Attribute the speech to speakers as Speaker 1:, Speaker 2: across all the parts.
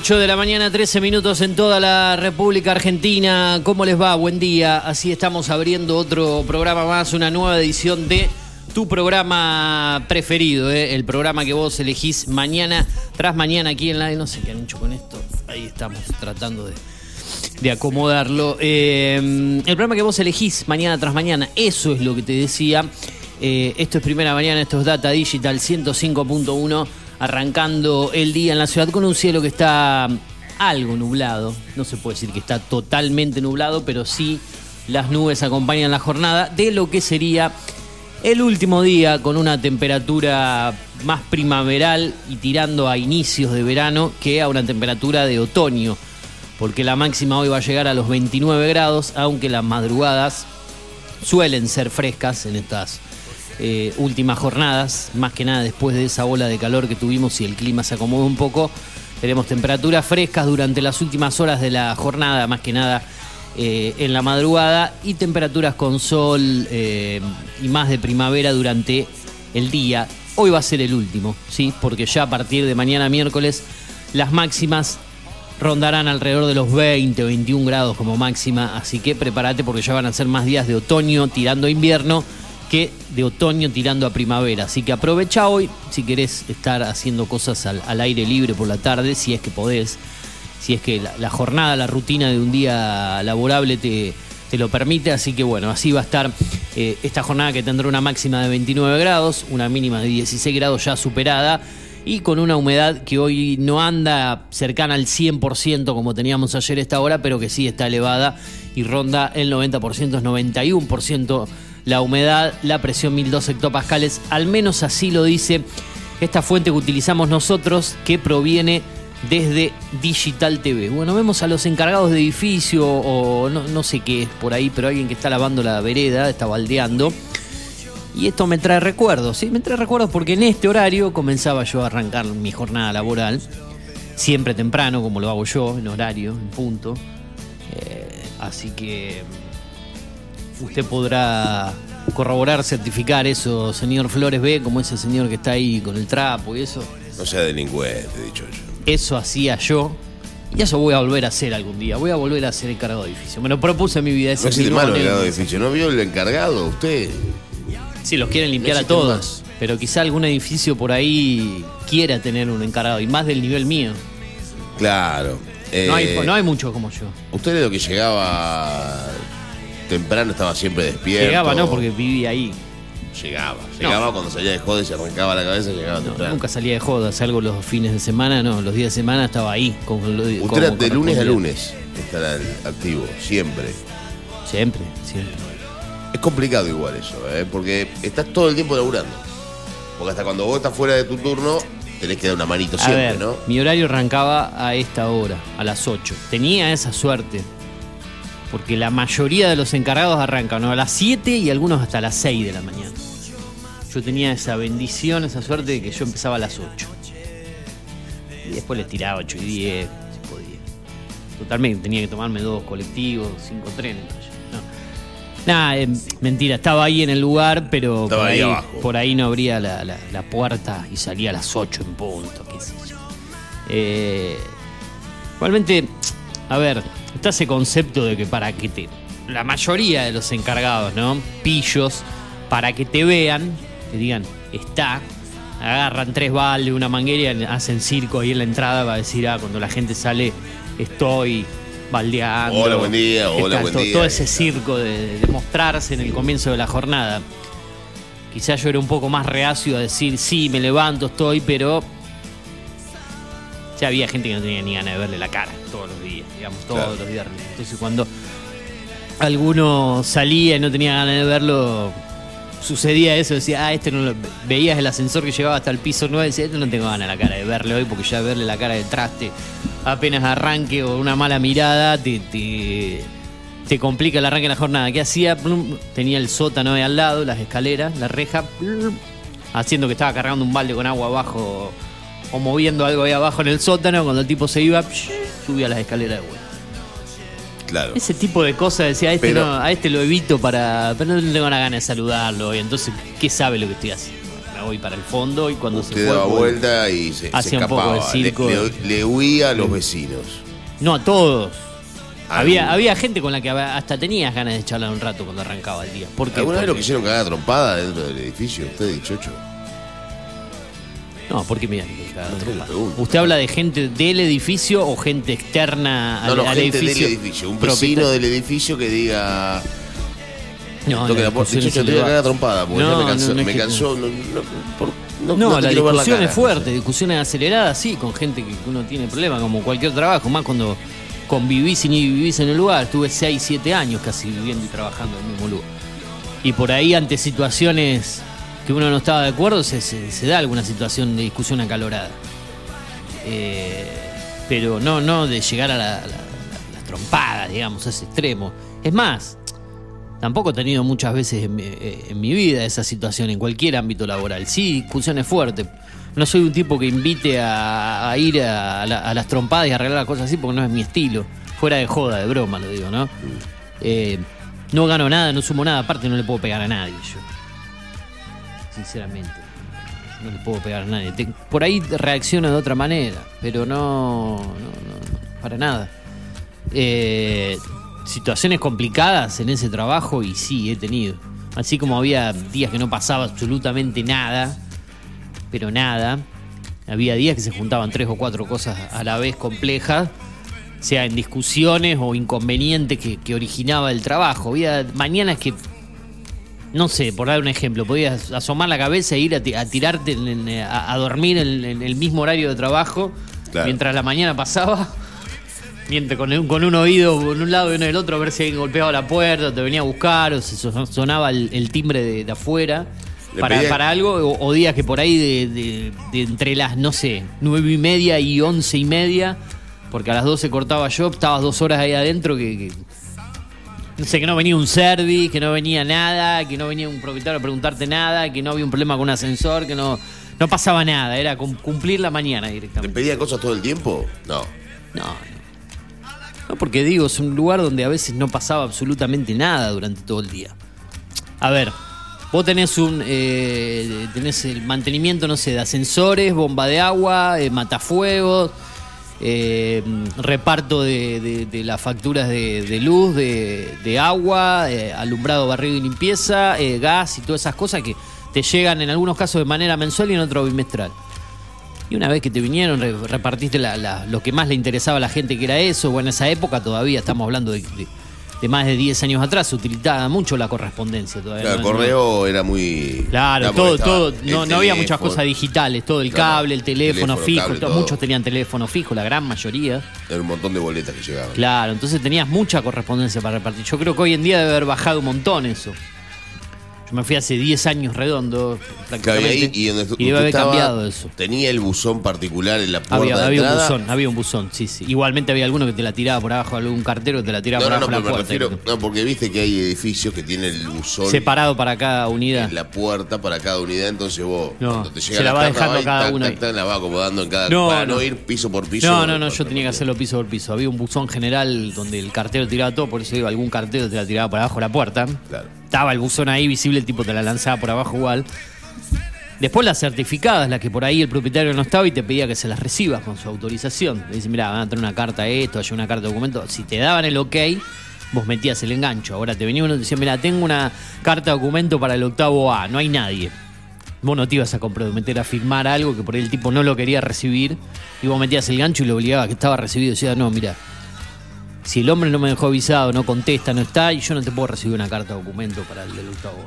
Speaker 1: 8 de la mañana, 13 minutos en toda la República Argentina. ¿Cómo les va? Buen día. Así estamos abriendo otro programa más, una nueva edición de tu programa preferido, ¿eh? el programa que vos elegís mañana tras mañana aquí en la... No sé qué han hecho con esto. Ahí estamos tratando de, de acomodarlo. Eh, el programa que vos elegís mañana tras mañana, eso es lo que te decía. Eh, esto es Primera Mañana, esto es Data Digital 105.1 arrancando el día en la ciudad con un cielo que está algo nublado. No se puede decir que está totalmente nublado, pero sí las nubes acompañan la jornada de lo que sería el último día con una temperatura más primaveral y tirando a inicios de verano que a una temperatura de otoño, porque la máxima hoy va a llegar a los 29 grados, aunque las madrugadas suelen ser frescas en estas eh, últimas jornadas, más que nada después de esa ola de calor que tuvimos y el clima se acomoda un poco. Tenemos temperaturas frescas durante las últimas horas de la jornada, más que nada eh, en la madrugada, y temperaturas con sol eh, y más de primavera durante el día. Hoy va a ser el último, ¿sí? porque ya a partir de mañana miércoles las máximas rondarán alrededor de los 20 o 21 grados como máxima, así que prepárate porque ya van a ser más días de otoño tirando invierno que de otoño tirando a primavera. Así que aprovecha hoy si querés estar haciendo cosas al, aire libre por la tarde, si es que podés, si es que la, jornada, la rutina de un día laborable te, te, lo permite. Así que bueno, así va a estar eh, esta jornada que tendrá una máxima de 29 grados, una mínima de 16 grados ya superada. Y con una humedad que hoy no anda cercana al 100% como teníamos ayer esta hora, pero que sí está elevada y ronda el 90%, es 91% la humedad, la presión 1002 hectopascales, al menos así lo dice esta fuente que utilizamos nosotros que proviene desde Digital TV. Bueno, vemos a los encargados de edificio o no, sé qué es por ahí, pero alguien que está lavando la vereda, está baldeando. Y esto me trae recuerdos, ¿sí? Me trae recuerdos porque en este horario comenzaba yo a arrancar mi jornada laboral, siempre temprano, como lo hago yo, en horario, en punto. Eh, así que usted podrá corroborar, certificar eso, señor Flores B, como ese señor que está ahí con el trapo y eso.
Speaker 2: No sea delincuente, dicho yo.
Speaker 1: Eso hacía yo. Y eso voy a volver a hacer algún día. Voy a volver a ser encargado de edificio. Me lo propuse en mi vida.
Speaker 2: Ese no existe malo encargado de edificio. ¿No vio el encargado usted?
Speaker 1: Sí, los quieren limpiar a todos. Pero quizá algún edificio por ahí quiera tener un encargado. Y más del nivel mío.
Speaker 2: Claro.
Speaker 1: no, hay, eh, no hay mucho como yo.
Speaker 2: Usted es lo que llegaba temprano estaba siempre despierto.
Speaker 1: Llegaba, no, porque vivía ahí.
Speaker 2: Llegaba, llegaba cuando salía de joda y se arrancaba la cabeza, llegaba temprano.
Speaker 1: Nunca salía de joda, salgo los fines de semana, no, los días de semana estaba ahí. Con,
Speaker 2: Usted de lunes a lunes estará activo, siempre.
Speaker 1: Siempre, siempre.
Speaker 2: Es complicado igual eso, ¿eh? porque estás todo el tiempo laburando. Porque hasta cuando vos estás fuera de tu turno, tenés que dar una manito siempre, ¿no?
Speaker 1: Mi horario arrancaba a esta hora, a las 8. Tenía esa suerte porque la mayoría de los encargados arrancan a las 7 y algunos hasta las 6 de la mañana. Yo tenía esa bendición, esa suerte de que yo empezaba a las 8. Y después les tiraba 8 y 10, si podía. Totalmente, tenía que tomarme dos colectivos, cinco trenes. No. Nada, eh, mentira, estaba ahí en el lugar, pero por ahí, por ahí, no abría la, puerta y salía a las 8 en punto, qué sé yo. Eh, igualmente, a ver, está ese concepto de que para que te. La mayoría de los encargados, ¿no? Pillos, para que te vean, te digan, está, agarran tres baldes, una manguera y hacen circo ahí en la entrada para decir, ah, cuando la gente sale, estoy baldeando.
Speaker 2: Hola, buen día, hola, buen día.
Speaker 1: Todo ese circo de, de, mostrarse en el comienzo de la jornada. Quizás yo era un poco más reacio a decir, sí, me levanto, estoy, pero ya había gente que no tenía ni ganas de verle la cara todos los días, digamos, todos los días. Entonces cuando alguno salía y no tenía ganas de verlo, sucedía eso, decía, ah, este no lo... Veías el ascensor que llegaba hasta el piso 9 decía, este no tengo ganas de la cara de verle hoy porque ya verle la cara del traste apenas arranque o una mala mirada te, te, complica el arranque de la jornada. ¿Qué hacía? Tenía el sótano ahí al lado, las escaleras, la reja, haciendo que estaba cargando un balde con agua abajo o moviendo algo ahí abajo en el sótano, cuando el tipo se iba, subía las escaleras de vuelta.
Speaker 2: Claro.
Speaker 1: Ese tipo de cosas, decía, a este, no, a este lo evito para. Pero no tengo una gana de saludarlo. Y entonces, ¿qué sabe lo que estoy haciendo? me voy para el fondo y cuando
Speaker 2: Usted
Speaker 1: se fue,
Speaker 2: daba vuelta y se,
Speaker 1: hacía un poco de
Speaker 2: escapaba. Le-
Speaker 1: circo.
Speaker 2: Le, le huía a los vecinos.
Speaker 1: No a todos. Había, había gente con la que hasta tenías ganas de charlar un rato cuando arrancaba el día. ¿Por qué?
Speaker 2: ¿Alguna vez lo
Speaker 1: Porque-
Speaker 2: quisieron cagar a trompada dentro del edificio? Usted, dichocho.
Speaker 1: No, porque mira,
Speaker 2: No.
Speaker 1: ¿Usted habla de gente del edificio o gente externa
Speaker 2: No,
Speaker 1: al,
Speaker 2: no,
Speaker 1: al
Speaker 2: gente
Speaker 1: edificio?
Speaker 2: del edificio. Un vecino del edificio que diga.
Speaker 1: No,
Speaker 2: toque
Speaker 1: la
Speaker 2: te voy a cagar trompada. Porque
Speaker 1: No,
Speaker 2: ya me
Speaker 1: no,
Speaker 2: cansó.
Speaker 1: no
Speaker 2: me cansó. No, no, no-
Speaker 1: No,
Speaker 2: no
Speaker 1: la discusión es fuerte, discusiones aceleradas, sí, con gente que uno tiene problemas, como cualquier trabajo, más cuando convivís y ni vivís en el lugar. Estuve 6, 7 años casi viviendo y trabajando en el mismo lugar. Y por ahí, ante situaciones que uno no estaba de acuerdo, se, se- se da alguna situación de discusión acalorada. Eh, pero no, no de llegar a la, la- la- las trompadas, digamos, a ese extremo. Es más, Tampoco he tenido muchas veces en mi, eh, en mi vida esa situación, en cualquier ámbito laboral. Sí, discusiones fuertes. No soy un tipo que invite a, a ir a, la- a las trompadas y arreglar las cosas así porque no es mi estilo. Fuera de joda, de broma, lo digo, ¿no? Eh, no gano nada, no sumo nada, aparte no le puedo pegar a nadie yo. Sinceramente. No le puedo pegar a nadie. Por ahí reacciono de otra manera, pero no, no, no, para nada. Eh, situaciones complicadas en ese trabajo y sí, he tenido. Así como había días que no pasaba absolutamente nada, pero nada. Había días que se juntaban tres o cuatro cosas a la vez complejas, sea en discusiones o inconvenientes que, que originaba el trabajo. Había mañanas que, no sé, por dar un ejemplo, podías asomar la cabeza e ir a, a tirarte, en- en- a, a dormir en, en el mismo horario de trabajo,
Speaker 2: Claro.
Speaker 1: mientras la mañana pasaba. Mientras con un, con un oído en un lado y en el otro a ver si alguien golpeaba la puerta, o te venía a buscar, o se so- sonaba el, el timbre de, de afuera para, para algo, o, o días que por ahí de, de- de entre las, no sé, nueve y media y once y media, porque a las 12 cortaba yo, estabas dos horas ahí adentro que, que- no sé, que no venía un service, que no venía nada, que no venía un propietario a preguntarte nada, que no había un problema con un ascensor, que no, no pasaba nada, era cum- cumplir la mañana
Speaker 2: ¿Le
Speaker 1: directamente.
Speaker 2: pedían cosas todo el tiempo? No.
Speaker 1: No, no. No, porque digo, es un lugar donde a veces no pasaba absolutamente nada durante todo el día. A ver, vos tenés un eh, tenés el mantenimiento, no sé, de ascensores, bomba de agua, eh, matafuegos, eh, reparto de, las facturas de, luz, de, agua, eh, alumbrado, barrido y limpieza, eh, gas y todas esas cosas que te llegan en algunos casos de manera mensual y en otros bimestral. Y una vez que te vinieron, re- repartiste lo que más le interesaba a la gente, que era eso. Bueno, en esa época todavía, estamos hablando de, de- más de 10 años atrás, se utilizaba mucho la correspondencia todavía.
Speaker 2: Claro, el
Speaker 1: ¿no?
Speaker 2: correo era muy.
Speaker 1: Claro, todo, todo. No, no había muchas cosas digitales, todo el
Speaker 2: Claro,
Speaker 1: cable, el teléfono,
Speaker 2: teléfono,
Speaker 1: fijo,
Speaker 2: cable,
Speaker 1: todo-
Speaker 2: todo.
Speaker 1: muchos tenían teléfono fijo, la gran mayoría.
Speaker 2: Era un montón de boletas que llegaban.
Speaker 1: Claro, entonces tenías mucha correspondencia para repartir. Yo creo que hoy en día debe haber bajado un montón eso. Yo me fui hace 10 años redondo, prácticamente.
Speaker 2: ahí, y donde
Speaker 1: y debe haber
Speaker 2: estaba,
Speaker 1: cambiado eso.
Speaker 2: Tenía el buzón particular en la puerta
Speaker 1: Había,
Speaker 2: de
Speaker 1: había un buzón, había un buzón, sí, sí. Igualmente había alguno que te la tiraba por abajo, algún cartero que te la tiraba
Speaker 2: No,
Speaker 1: por
Speaker 2: no, no,
Speaker 1: abajo
Speaker 2: pero
Speaker 1: la
Speaker 2: me
Speaker 1: puerta.
Speaker 2: refiero. No, porque viste que hay edificios que tienen el buzón
Speaker 1: Separado para cada unidad.
Speaker 2: en la puerta para cada unidad, entonces vos,
Speaker 1: No,
Speaker 2: cuando te llega
Speaker 1: se la va dejando cada
Speaker 2: tac, la va acomodando en cada.
Speaker 1: No,
Speaker 2: para no.
Speaker 1: no.
Speaker 2: ir piso por piso.
Speaker 1: No, no, no, yo tenía que hacerlo piso por piso. Había un buzón general donde el cartero tiraba todo, por eso digo, algún cartero te la tiraba por abajo la puerta.
Speaker 2: Claro.
Speaker 1: Estaba el buzón ahí visible, el tipo te la lanzaba por abajo igual. Después las certificadas, las que por ahí el propietario no estaba y te pedía que se las recibas con su autorización. Le dice, mira, van a tener una carta de esto, hay una carta de documento. Si te daban el ok, vos metías el engancho. Ahora te venía uno y te decía, mira, tengo una carta de documento para el octavo A, no hay nadie. Vos no te ibas a comprometer a firmar algo que por ahí el tipo no lo quería recibir y vos metías el gancho y lo obligabas que estaba recibido. Decía, no, mira, si el hombre no me dejó avisado, no contesta, no está, y yo no te puedo recibir una carta de documento para el del octavo.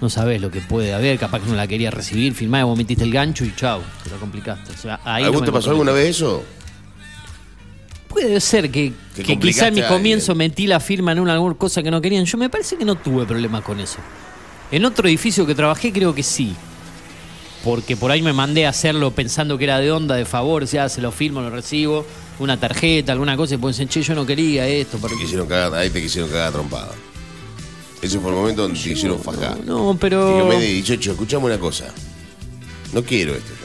Speaker 1: No sabés lo que puede haber, capaz que no la quería recibir, firmá vos metiste el gancho y chau, te lo complicaste. O sea, ahí
Speaker 2: ¿A
Speaker 1: no
Speaker 2: vos
Speaker 1: me
Speaker 2: te pasó alguna vez eso?
Speaker 1: Puede ser que,
Speaker 2: Que
Speaker 1: quizá en mi comienzo
Speaker 2: alguien.
Speaker 1: metí la firma en una alguna cosa que no querían. Yo me parece que no tuve problemas con eso. En otro edificio que trabajé creo que sí. Porque por ahí me mandé a hacerlo pensando que era de onda, de favor, o sea, se lo firmo, lo recibo, una tarjeta, alguna cosa, y pueden decir, che, yo no quería esto.
Speaker 2: Te
Speaker 1: porque-
Speaker 2: quisieron cagar, ahí te quisieron cagar trompada. Ese fue el momento donde te quisieron fajar.
Speaker 1: No, pero...
Speaker 2: Y que me dicho, escuchame una cosa. No quiero esto yo.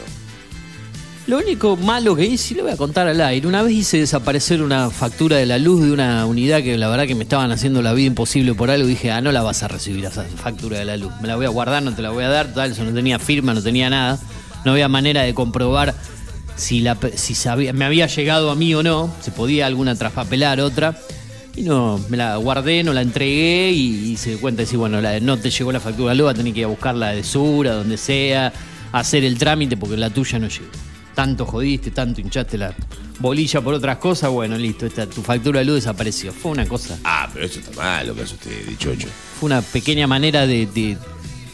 Speaker 1: Lo único malo que hice, y le voy a contar al aire, una vez hice desaparecer una factura de la luz de una unidad que la verdad que me estaban haciendo la vida imposible por algo. Dije, ah, no la vas a recibir esa factura de la luz. Me la voy a guardar, no te la voy a dar. Tal, eso no tenía firma, no tenía nada. No había manera de comprobar si, la, si sabía, me había llegado a mí o no. Se podía alguna traspapelar, otra. Y no, me la guardé, no la entregué y, se dio cuenta de decir, bueno, la, no te llegó la factura de a tener que ir a buscarla de Sura, donde sea, hacer el trámite porque la tuya no llegó tanto jodiste, tanto hinchaste la bolilla por otras cosas, bueno, listo, esta, tu factura de luz desapareció. Fue una cosa.
Speaker 2: Ah, pero eso está mal, lo que hace usted, dicho
Speaker 1: Fue una pequeña manera de,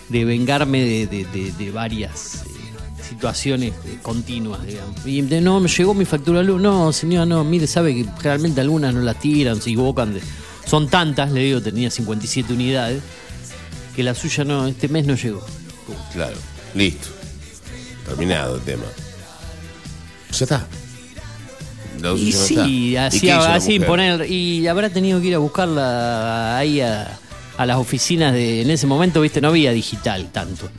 Speaker 1: de, vengarme de, varias eh, situaciones eh, continuas, digamos. Y no, me llegó mi factura de luz. No, señora, no, mire, sabe que realmente algunas no la tiran, se equivocan. son tantas, le digo, tenía 57 unidades, que la suya no, este mes no llegó.
Speaker 2: Claro, listo. Terminado el tema. Ya está.
Speaker 1: y sí, así, así imponer. Y habrá tenido que ir a buscarla ahí a, las oficinas de. En ese momento, viste, no había digital tanto.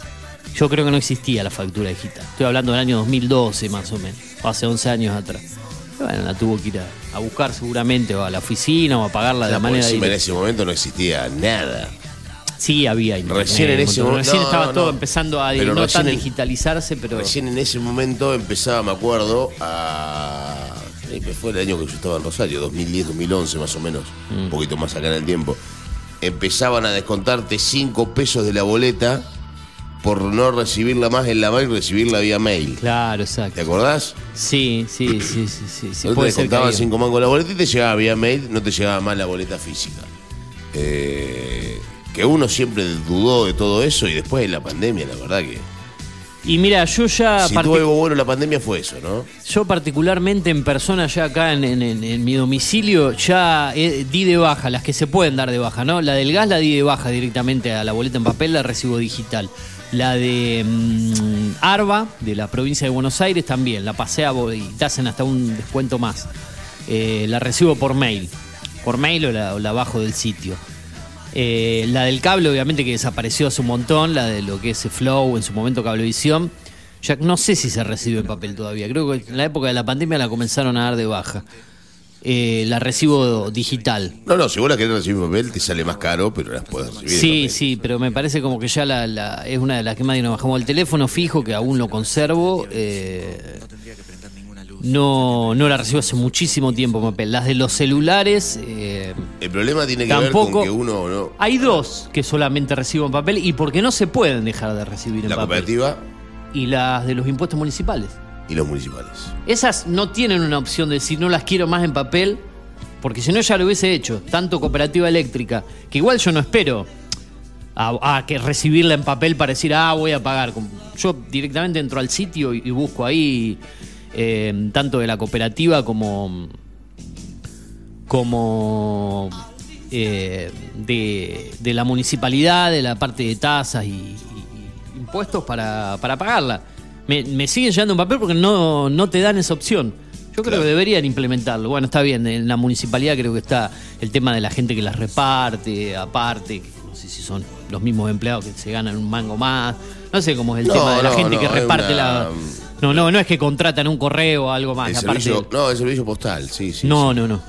Speaker 1: Yo creo que no existía la factura digital. Estoy hablando del año 2012 más o menos, o hace 11 años atrás. Bueno, la tuvo que ir a, buscar seguramente, o a la oficina, o a pagarla de la manera.
Speaker 2: En ese momento no existía nada.
Speaker 1: Sí, había
Speaker 2: Recién en ese momento.
Speaker 1: Recién estaba todo empezando a no tan digitalizarse, pero.
Speaker 2: Recién en ese momento empezaba, me acuerdo, a. Fue el año que yo estaba en Rosario, 2010, 2011 más o menos, mm. un poquito más acá en el tiempo. Empezaban a descontarte 5 pesos de la boleta por no recibirla más en la mail, recibirla vía mail.
Speaker 1: Claro, exacto.
Speaker 2: ¿Te acordás?
Speaker 1: Sí, sí, sí, sí. sí, sí.
Speaker 2: te descontaban 5 mangos la boleta y te llegaba vía mail, no te llegaba más la boleta física. Eh, que uno siempre dudó de todo eso y después de la pandemia, la verdad que.
Speaker 1: Y mira, yo ya.
Speaker 2: Si tuvo algo bueno la pandemia fue eso, ¿no?
Speaker 1: Yo, particularmente en persona, ya acá en, mi domicilio, ya eh, di de baja, las que se pueden dar de baja, ¿no? La del gas la di de baja directamente a la boleta en papel, la recibo digital. La de mm, Arba, de la provincia de Buenos Aires, también. La pasé a y te hacen hasta un descuento más. Eh, la recibo por mail. Por mail o la, bajo del sitio. Eh, la del cable, obviamente, que desapareció hace un montón, la de lo que es Flow, en su momento Cablevisión. Ya no sé si se recibe en papel todavía. Creo que en la época de la pandemia la comenzaron a dar de baja. Eh, la recibo digital.
Speaker 2: No, no, si vos la querés recibir papel te sale más caro, pero las puedes recibir.
Speaker 1: Sí, sí, pero me parece como que ya la, es una de las que más nos bajamos. El teléfono fijo, que aún lo conservo. Eh, no, no la recibo hace muchísimo tiempo, papel. Las de los celulares. Eh,
Speaker 2: el problema tiene que ver con que uno no.
Speaker 1: Hay dos que solamente recibo en papel y porque no se pueden dejar de recibir en
Speaker 2: papel.
Speaker 1: La
Speaker 2: cooperativa.
Speaker 1: Y las de los impuestos municipales.
Speaker 2: Y los municipales.
Speaker 1: Esas no tienen una opción de decir no las quiero más en papel, porque si no ya lo hubiese hecho. Tanto cooperativa eléctrica, que igual yo no espero a, que recibirla en papel para decir, ah, voy a pagar. Yo directamente entro al sitio y busco ahí eh, tanto de la cooperativa como, como eh, de, la municipalidad, de la parte de tasas y, impuestos para, pagarla. Me, me, siguen llegando un papel porque no, no te dan esa opción. Yo creo que deberían implementarlo. Bueno, está bien, en la municipalidad creo que está el tema de la gente que las reparte, aparte, no sé si son los mismos empleados que se ganan un mango más. No sé cómo es el tema de la gente que reparte la no, no, no es que contratan un correo o algo más.
Speaker 2: El servicio, no, el servicio postal, sí, sí.
Speaker 1: No, no, no.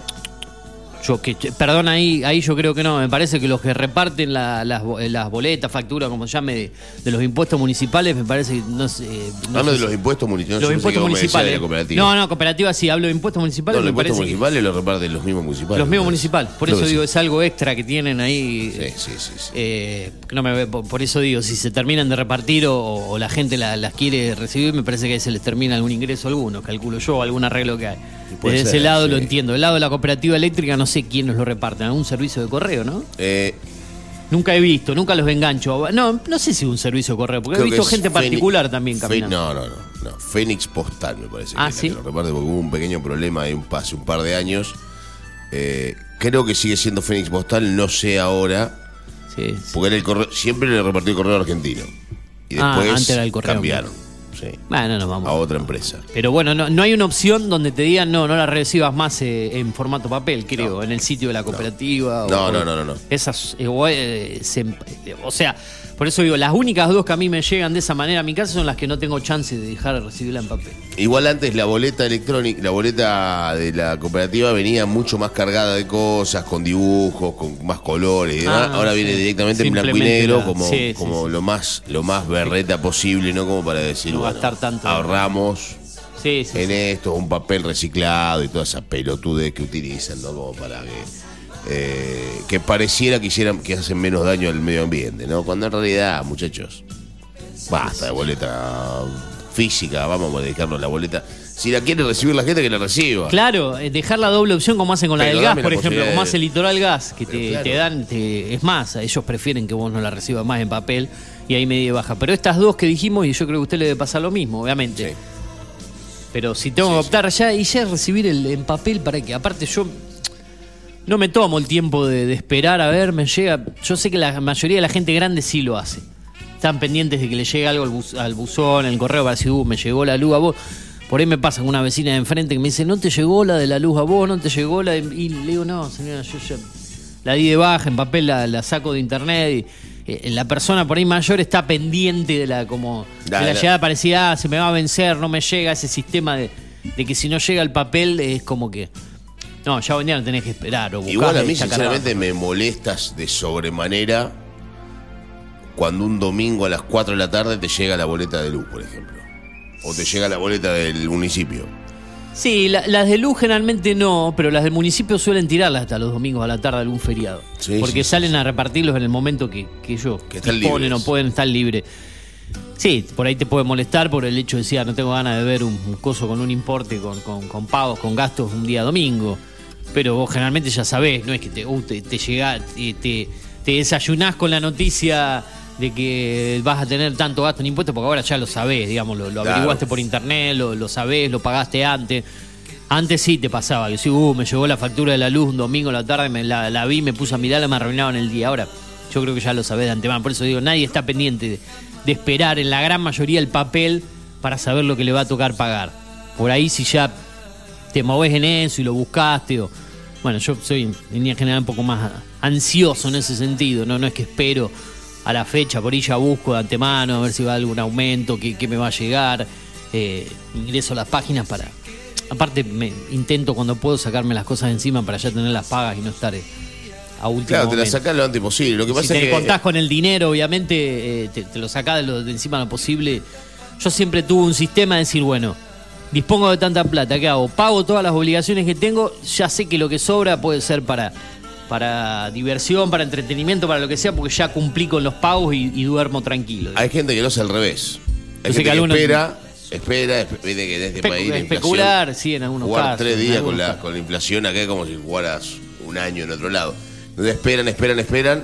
Speaker 1: Yo que, perdón, ahí, ahí yo creo que no. Me parece que los que reparten las, las, boletas, facturas, como se llame, de, los impuestos municipales, me parece que no sé.
Speaker 2: No de los impuestos municipales.
Speaker 1: Los impuestos municipales. No, no, cooperativa sí, hablo de impuestos municipales.
Speaker 2: No, los impuestos municipales los reparten los mismos municipales.
Speaker 1: Los mismos municipales. Por eso digo, es algo extra que tienen
Speaker 2: ahí. Sí, sí, sí. sí.
Speaker 1: Eh, no me, por eso digo, si se terminan de repartir o, la gente las quiere recibir, me parece que ahí se les termina algún ingreso a algunos, calculo yo, algún arreglo que hay. Desde ese lado lo entiendo. El lado de la cooperativa eléctrica no sé quién nos lo reparte. ¿Algún servicio de correo, no?
Speaker 2: Eh,
Speaker 1: nunca he visto, nunca los engancho. No, no sé si un servicio de correo, porque he visto gente particular también caminando.
Speaker 2: No, no, no, no. Fénix Postal me parece
Speaker 1: ah, que, lo
Speaker 2: reparte porque hubo un pequeño problema un, hace un par de años. Eh, creo que sigue siendo Fénix Postal, no sé ahora. Sí, Porque el correo, siempre le repartió el correo argentino. Y ah, después el correo cambiaron.
Speaker 1: Bueno, no, vamos.
Speaker 2: A otra empresa.
Speaker 1: Pero bueno, no, hay una opción donde te digan, no, no la recibas más eh, en formato papel, creo, en el sitio de la cooperativa.
Speaker 2: No, no, no, no, no.
Speaker 1: Esas, eh, eh, o sea, Por eso digo, las únicas dos que a mí me llegan de esa manera a mi casa son las que no tengo chance de dejar de recibirla en papel.
Speaker 2: Igual antes la boleta electrónica, la boleta de la cooperativa venía mucho más cargada de cosas, con dibujos, con más colores y demás.
Speaker 1: Ah,
Speaker 2: Ahora
Speaker 1: sí.
Speaker 2: viene directamente en blanco y negro,
Speaker 1: la-
Speaker 2: como,
Speaker 1: sí,
Speaker 2: como
Speaker 1: sí.
Speaker 2: lo más lo más berreta posible, ¿no? Como para decir,
Speaker 1: No
Speaker 2: bueno,
Speaker 1: gastar tanto.
Speaker 2: ahorramos en esto, un papel reciclado y toda esa pelotudez que utilizan, ¿no? Como para que, eh, que pareciera que hicieran, que hacen menos daño al medio ambiente, ¿no? Cuando en realidad, muchachos, basta de boleta física, vamos a dedicarnos a la boleta. Si la quiere recibir la gente, que la reciba.
Speaker 1: Claro, eh, dejar la doble opción como hacen con la del gas, por ejemplo, como hace Litoral Gas, que te,
Speaker 2: claro.
Speaker 1: te dan, te- es más, ellos prefieren que vos no la recibas más en papel y ahí media baja. Pero estas dos que dijimos, y yo creo que a usted le debe pasar lo mismo, obviamente.
Speaker 2: Sí.
Speaker 1: Pero si tengo que optar ya y ya recibir el en papel para que, aparte yo no me tomo el tiempo de, de esperar a ver, me llega. Yo sé que la mayoría de la gente grande sí lo hace. Están pendientes de que le llegue algo al, buz- al buzón, el correo para decir, uh, me llegó la luz a vos. Por ahí me pasa con una vecina de enfrente que me dice, no te llegó la de la luz a vos, no te llegó la de... Y le digo, no, señora, yo ya la di de baja, en papel la, la saco de internet. Y, eh, la persona por ahí mayor está pendiente de la como de la
Speaker 2: da.
Speaker 1: llegada parecida, ah, se me va a vencer, no me llega ese sistema de, de que si no llega el papel es como que no, ya vendía no tenés que esperar o
Speaker 2: Igual a mí, sinceramente, me molestas de sobremanera cuando un domingo a las 4 de la tarde te llega la boleta de luz, por ejemplo. O te llega la boleta del municipio.
Speaker 1: Sí, la- las de luz generalmente no, pero las del municipio suelen tirarlas hasta los domingos a la tarde de algún feriado.
Speaker 2: Sí,
Speaker 1: porque
Speaker 2: sí, sí,
Speaker 1: salen a repartirlos en el momento que, que ellos
Speaker 2: Que están
Speaker 1: disponen
Speaker 2: libres.
Speaker 1: o pueden estar libres. Sí, por ahí te puede molestar por el hecho de decir, ah, no tengo ganas de ver un, un coso con un importe, con, con- con pagos, con gastos un día domingo. Pero vos generalmente ya sabés, no es que te, uh, te, te llega, te, desayunás con la noticia de que vas a tener tanto gasto en impuestos, porque ahora ya lo sabés, digamos, lo, lo
Speaker 2: Claro.
Speaker 1: averiguaste por internet, lo, lo sabés, lo pagaste antes. Antes sí te pasaba, que sí, uh, me llegó la factura de la luz un domingo a la tarde, me la, la vi, me puse a mirarla, me arruinaron el día. Ahora, yo creo que ya lo sabés de antemano, por eso digo, nadie está pendiente de, de esperar en la gran mayoría el papel para saber lo que le va a tocar pagar. Por ahí si ya te movés en eso y lo buscaste o... Bueno, yo soy en línea general un poco más ansioso en ese sentido, no, no es que espero a la fecha, por ahí ya busco de antemano a ver si va algún aumento, qué, qué me va a llegar, eh, ingreso a las páginas para... Aparte me intento cuando puedo sacarme las cosas encima para ya tener las pagas y no estar eh, a último
Speaker 2: Claro, te la sacás lo antes posible. Lo que
Speaker 1: Si
Speaker 2: pasa
Speaker 1: te
Speaker 2: es que.
Speaker 1: contás con el dinero, obviamente, eh, te, te lo sacás de, lo, de encima de lo posible. Yo siempre tuve un sistema de decir, bueno, dispongo de tanta plata, ¿qué hago? Pago todas las obligaciones que tengo, ya sé que lo que sobra puede ser para, para diversión, para entretenimiento, para lo que sea, porque ya cumplí con los pagos y, y duermo tranquilo.
Speaker 2: Hay gente que lo hace al revés. Hay gente
Speaker 1: que
Speaker 2: espera, espera, espe- viste que en este
Speaker 1: Espe-
Speaker 2: país la
Speaker 1: especular, sí, en algunos
Speaker 2: jugar
Speaker 1: casos,
Speaker 2: tres días con la,
Speaker 1: casos.
Speaker 2: con la inflación acá es como si jugaras un año en otro lado. Entonces esperan, esperan, esperan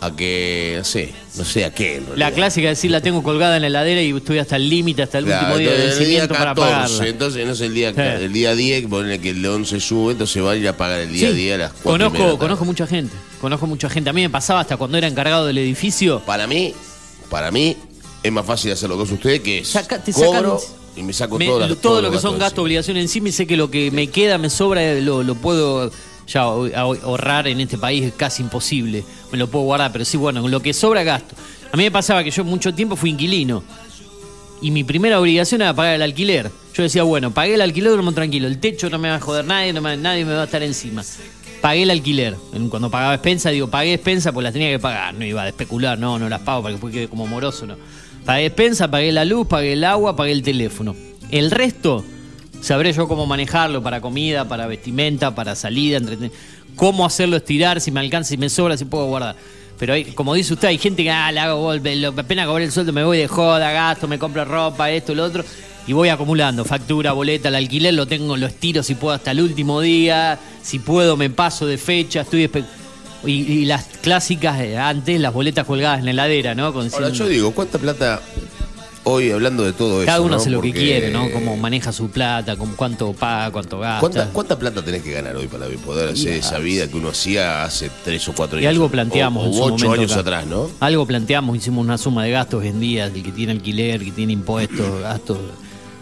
Speaker 2: a que, no sé, no sé a qué. en
Speaker 1: La clásica es decir, la tengo colgada en la heladera y estoy hasta el límite, hasta el
Speaker 2: Claro,
Speaker 1: último día de vencimiento para
Speaker 2: 14,
Speaker 1: pagarla.
Speaker 2: entonces no es el día,
Speaker 1: Sí.
Speaker 2: el día 10, que ponen que el 11 sube, entonces van a ir a pagar el día
Speaker 1: Sí,
Speaker 2: 10 a las 4 y media de la
Speaker 1: conozco, conozco mucha gente, conozco mucha gente. A mí me pasaba hasta cuando era encargado del edificio.
Speaker 2: Para mí, para mí, es más fácil hacer lo que hace usted, que es
Speaker 1: Saca- te
Speaker 2: cobro y me saco
Speaker 1: Me-
Speaker 2: todas las- todos
Speaker 1: todo lo que son
Speaker 2: gastos
Speaker 1: obligaciones encima y sé que lo que me queda, me sobra, eh, lo, lo puedo ya ahor- ahorrar en este país es casi imposible. Me lo puedo guardar, pero sí, bueno, lo que sobra gasto. A mí me pasaba que yo mucho tiempo fui inquilino y mi primera obligación era pagar el alquiler. Yo decía, bueno, pagué el alquiler, duermo tranquilo, el techo no me va a joder nadie, nadie me va a estar encima. Pagué el alquiler. Cuando pagaba expensa, digo, pagué expensa pues las tenía que pagar. No iba a especular, no, no las pago para que quede como moroso, no. Pagué expensa, pagué la luz, pagué el agua, pagué el teléfono. El resto, sabré yo cómo manejarlo para comida, para vestimenta, para salida, cómo hacerlo estirar, si me alcanza, si me sobra, si puedo guardar. Pero hay, como dice usted, hay gente que ah, le hago golpe, lo- apenas cobré el sueldo, me voy de joda, gasto, me compro ropa, esto, lo otro, y voy acumulando. Factura, boleta, el alquiler, lo tengo, lo estiro si puedo hasta el último día, si puedo me paso de fecha, estoy y, y las clásicas de antes, las boletas colgadas en la heladera, ¿no? Con
Speaker 2: Ahora, yo digo, ¿cuánta plata hoy hablando de todo eso?
Speaker 1: cada uno
Speaker 2: ¿no?
Speaker 1: hace lo que quiere, ¿no? Cómo maneja su plata, con cuánto paga, cuánto gasta.
Speaker 2: ¿Cuánta, ¿Cuánta plata tenés que ganar hoy para poder hacer esa vida que uno hacía hace tres o cuatro años?
Speaker 1: Y algo planteamos
Speaker 2: O,
Speaker 1: en
Speaker 2: o
Speaker 1: su
Speaker 2: ocho
Speaker 1: momento
Speaker 2: años
Speaker 1: acá.
Speaker 2: atrás, ¿no?
Speaker 1: Algo planteamos, hicimos una suma de gastos en días, el que tiene alquiler, el que tiene impuestos, gastos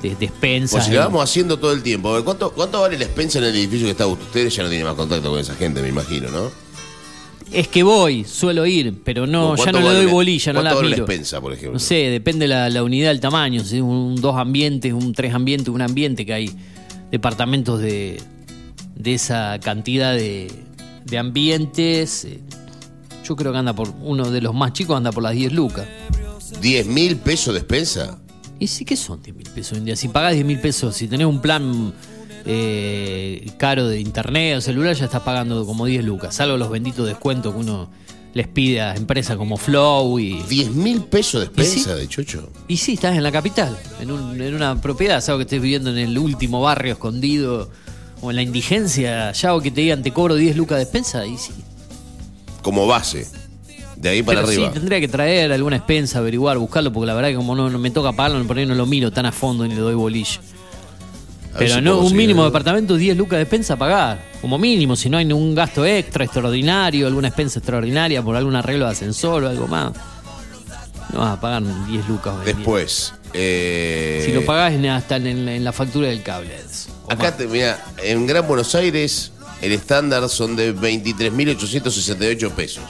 Speaker 1: de despensas.
Speaker 2: Pues si lo vamos haciendo todo el tiempo. A ver, ¿cuánto, ¿Cuánto vale la expensa en el edificio que está usted? Ustedes ya no tienen más contacto con esa gente, me imagino, ¿no?
Speaker 1: Es que voy, suelo ir, pero no, ya no le doy bolilla, no la
Speaker 2: ¿Cuánto vale
Speaker 1: miro.
Speaker 2: despensa, por ejemplo?
Speaker 1: No sé, depende la, la unidad del tamaño, si es un dos ambientes, un tres ambientes, un ambiente que hay departamentos de, de esa cantidad de, de ambientes. eh, Yo creo que anda por, uno de los más chicos anda por las 10 lucas.
Speaker 2: ¿10 mil pesos despensa?
Speaker 1: ¿Y sí qué son 10 mil pesos hoy en día? Si pagás 10 mil pesos, si tenés un plan eh, caro de internet o celular, ya estás pagando como 10 lucas. Salvo los benditos descuentos que uno les pide a empresas como Flow y...
Speaker 2: ¿10 mil pesos despensa
Speaker 1: ¿Y sí?
Speaker 2: de chocho?
Speaker 1: Y sí, estás en la capital, en, un- en una propiedad, sabes que estés viviendo en el último barrio escondido o en la indigencia, ya o que te digan te cobro 10 lucas de despensa, y sí.
Speaker 2: Como base. De ahí para
Speaker 1: Pero
Speaker 2: arriba.
Speaker 1: sí, tendría que traer alguna expensa, averiguar, buscarlo, porque la verdad que como no, no me toca pagarlo, por ahí no lo miro tan a fondo ni le doy bolilla. Pero
Speaker 2: si
Speaker 1: no, un mínimo de departamento, 10 lucas de expensa a pagar. Como mínimo, si no hay ningún gasto extra, extraordinario, alguna expensa extraordinaria por algún arreglo de ascensor o algo más. No vas a pagar 10 lucas.
Speaker 2: Después. eh,
Speaker 1: Si lo pagás hasta en, en la factura del cable.
Speaker 2: Acá, te, mira, en Gran Buenos Aires el estándar son de 23.868 pesos.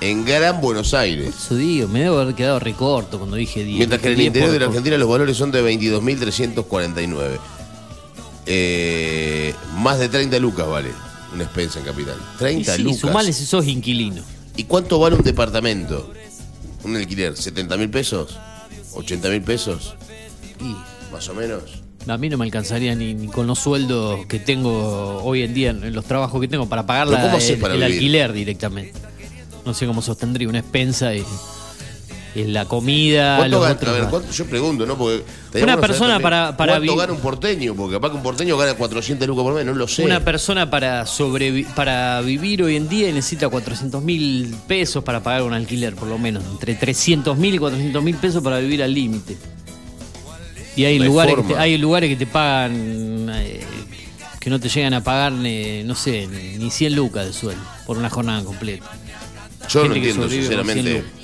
Speaker 2: En Gran Buenos Aires.
Speaker 1: Eso digo, me debo haber quedado recorto cuando dije 10.
Speaker 2: Mientras que en el
Speaker 1: 10
Speaker 2: interior
Speaker 1: por-
Speaker 2: de la
Speaker 1: por-
Speaker 2: Argentina los valores son de 22.349. Eh, más de 30 lucas vale una expensa en Capital.
Speaker 1: Y
Speaker 2: 30
Speaker 1: sí,
Speaker 2: lucas.
Speaker 1: sumale si sos inquilino.
Speaker 2: ¿Y cuánto vale un departamento? Un alquiler, ¿70 mil pesos? ¿80 mil pesos?
Speaker 1: Y
Speaker 2: Más o menos.
Speaker 1: a mí no me alcanzaría ni, ni con los sueldos que tengo hoy en día, en los trabajos que tengo, para pagar
Speaker 2: ¿Pero
Speaker 1: la- el,
Speaker 2: para
Speaker 1: el alquiler directamente. No sé cómo sostendría una expensa y, y la comida,
Speaker 2: ¿Cuánto
Speaker 1: los
Speaker 2: gana?
Speaker 1: otros
Speaker 2: A ver. ¿cuánto? yo pregunto, ¿no? Porque
Speaker 1: Una persona para- para
Speaker 2: ¿Cuánto gana un porteño? Porque capaz que un porteño gana 400 lucas por mes, no lo sé.
Speaker 1: Una persona para sobrevi- para vivir hoy en día necesita 400 mil pesos para pagar un alquiler, por lo menos. Entre 300 mil y 400 mil pesos para vivir al límite. Y hay
Speaker 2: No hay
Speaker 1: lugares, que te, hay lugares que te pagan, eh, que no te llegan a pagar, eh, no sé, ni ni 100 lucas de sueldo por una jornada completa.
Speaker 2: Yo
Speaker 1: gente
Speaker 2: entiendo,
Speaker 1: sobrevive con 100
Speaker 2: sinceramente.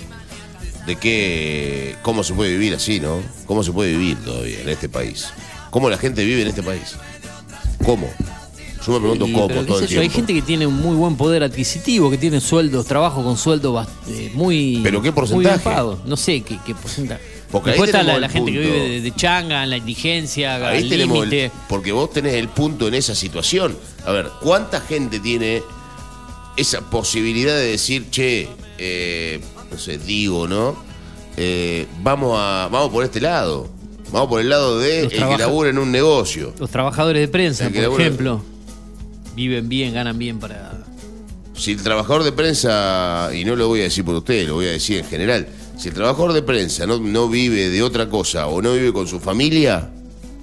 Speaker 2: De qué. cómo se puede vivir así, ¿no? ¿Cómo se puede vivir todavía en este país? ¿Cómo la gente vive en este país? ¿Cómo? Yo me pregunto
Speaker 1: Y,
Speaker 2: cómo
Speaker 1: pero
Speaker 2: todo el
Speaker 1: yo, hay
Speaker 2: tiempo.
Speaker 1: gente que tiene un muy buen poder adquisitivo, que tiene sueldos, trabajo con sueldo bast- eh, muy.
Speaker 2: ¿Pero qué porcentaje?
Speaker 1: No sé qué, qué porcentaje.
Speaker 2: Porque ahí
Speaker 1: está la, gente que vive de, de changa, en la indigencia,
Speaker 2: Ahí
Speaker 1: al
Speaker 2: tenemos el-
Speaker 1: límite.
Speaker 2: porque vos tenés el punto en esa situación. A ver, ¿cuánta gente tiene esa posibilidad de decir, che, eh, no sé, digo, ¿no? Eh, vamos a, vamos por este lado. Vamos por el lado de
Speaker 1: Los
Speaker 2: el que labura en un negocio.
Speaker 1: Los trabajadores de prensa, por
Speaker 2: labura-
Speaker 1: ejemplo, viven bien, ganan bien para.
Speaker 2: Si el trabajador de prensa, y no lo voy a decir por usted, lo voy a decir en general, si el trabajador de prensa no, no vive de otra cosa o no vive con su familia,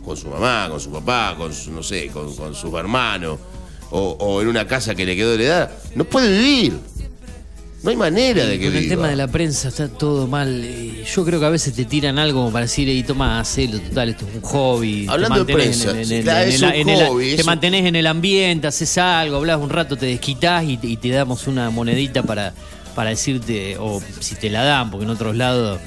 Speaker 2: con su mamá, con su papá, con su, no sé, con, con sus hermanos, o, o en una casa que le quedó heredada, no puede vivir. No hay manera de que
Speaker 1: Con el
Speaker 2: viva.
Speaker 1: tema de la prensa está todo mal. eh, Yo creo que a veces te tiran algo como para decir, y toma, hacelo, total, esto es un hobby.
Speaker 2: Hablando de prensa,
Speaker 1: el- el- Te mantenés en el ambiente, haces algo, hablas un rato, te desquitas y, te- y te damos una monedita para, para decirte, o si te la dan, porque en otros lados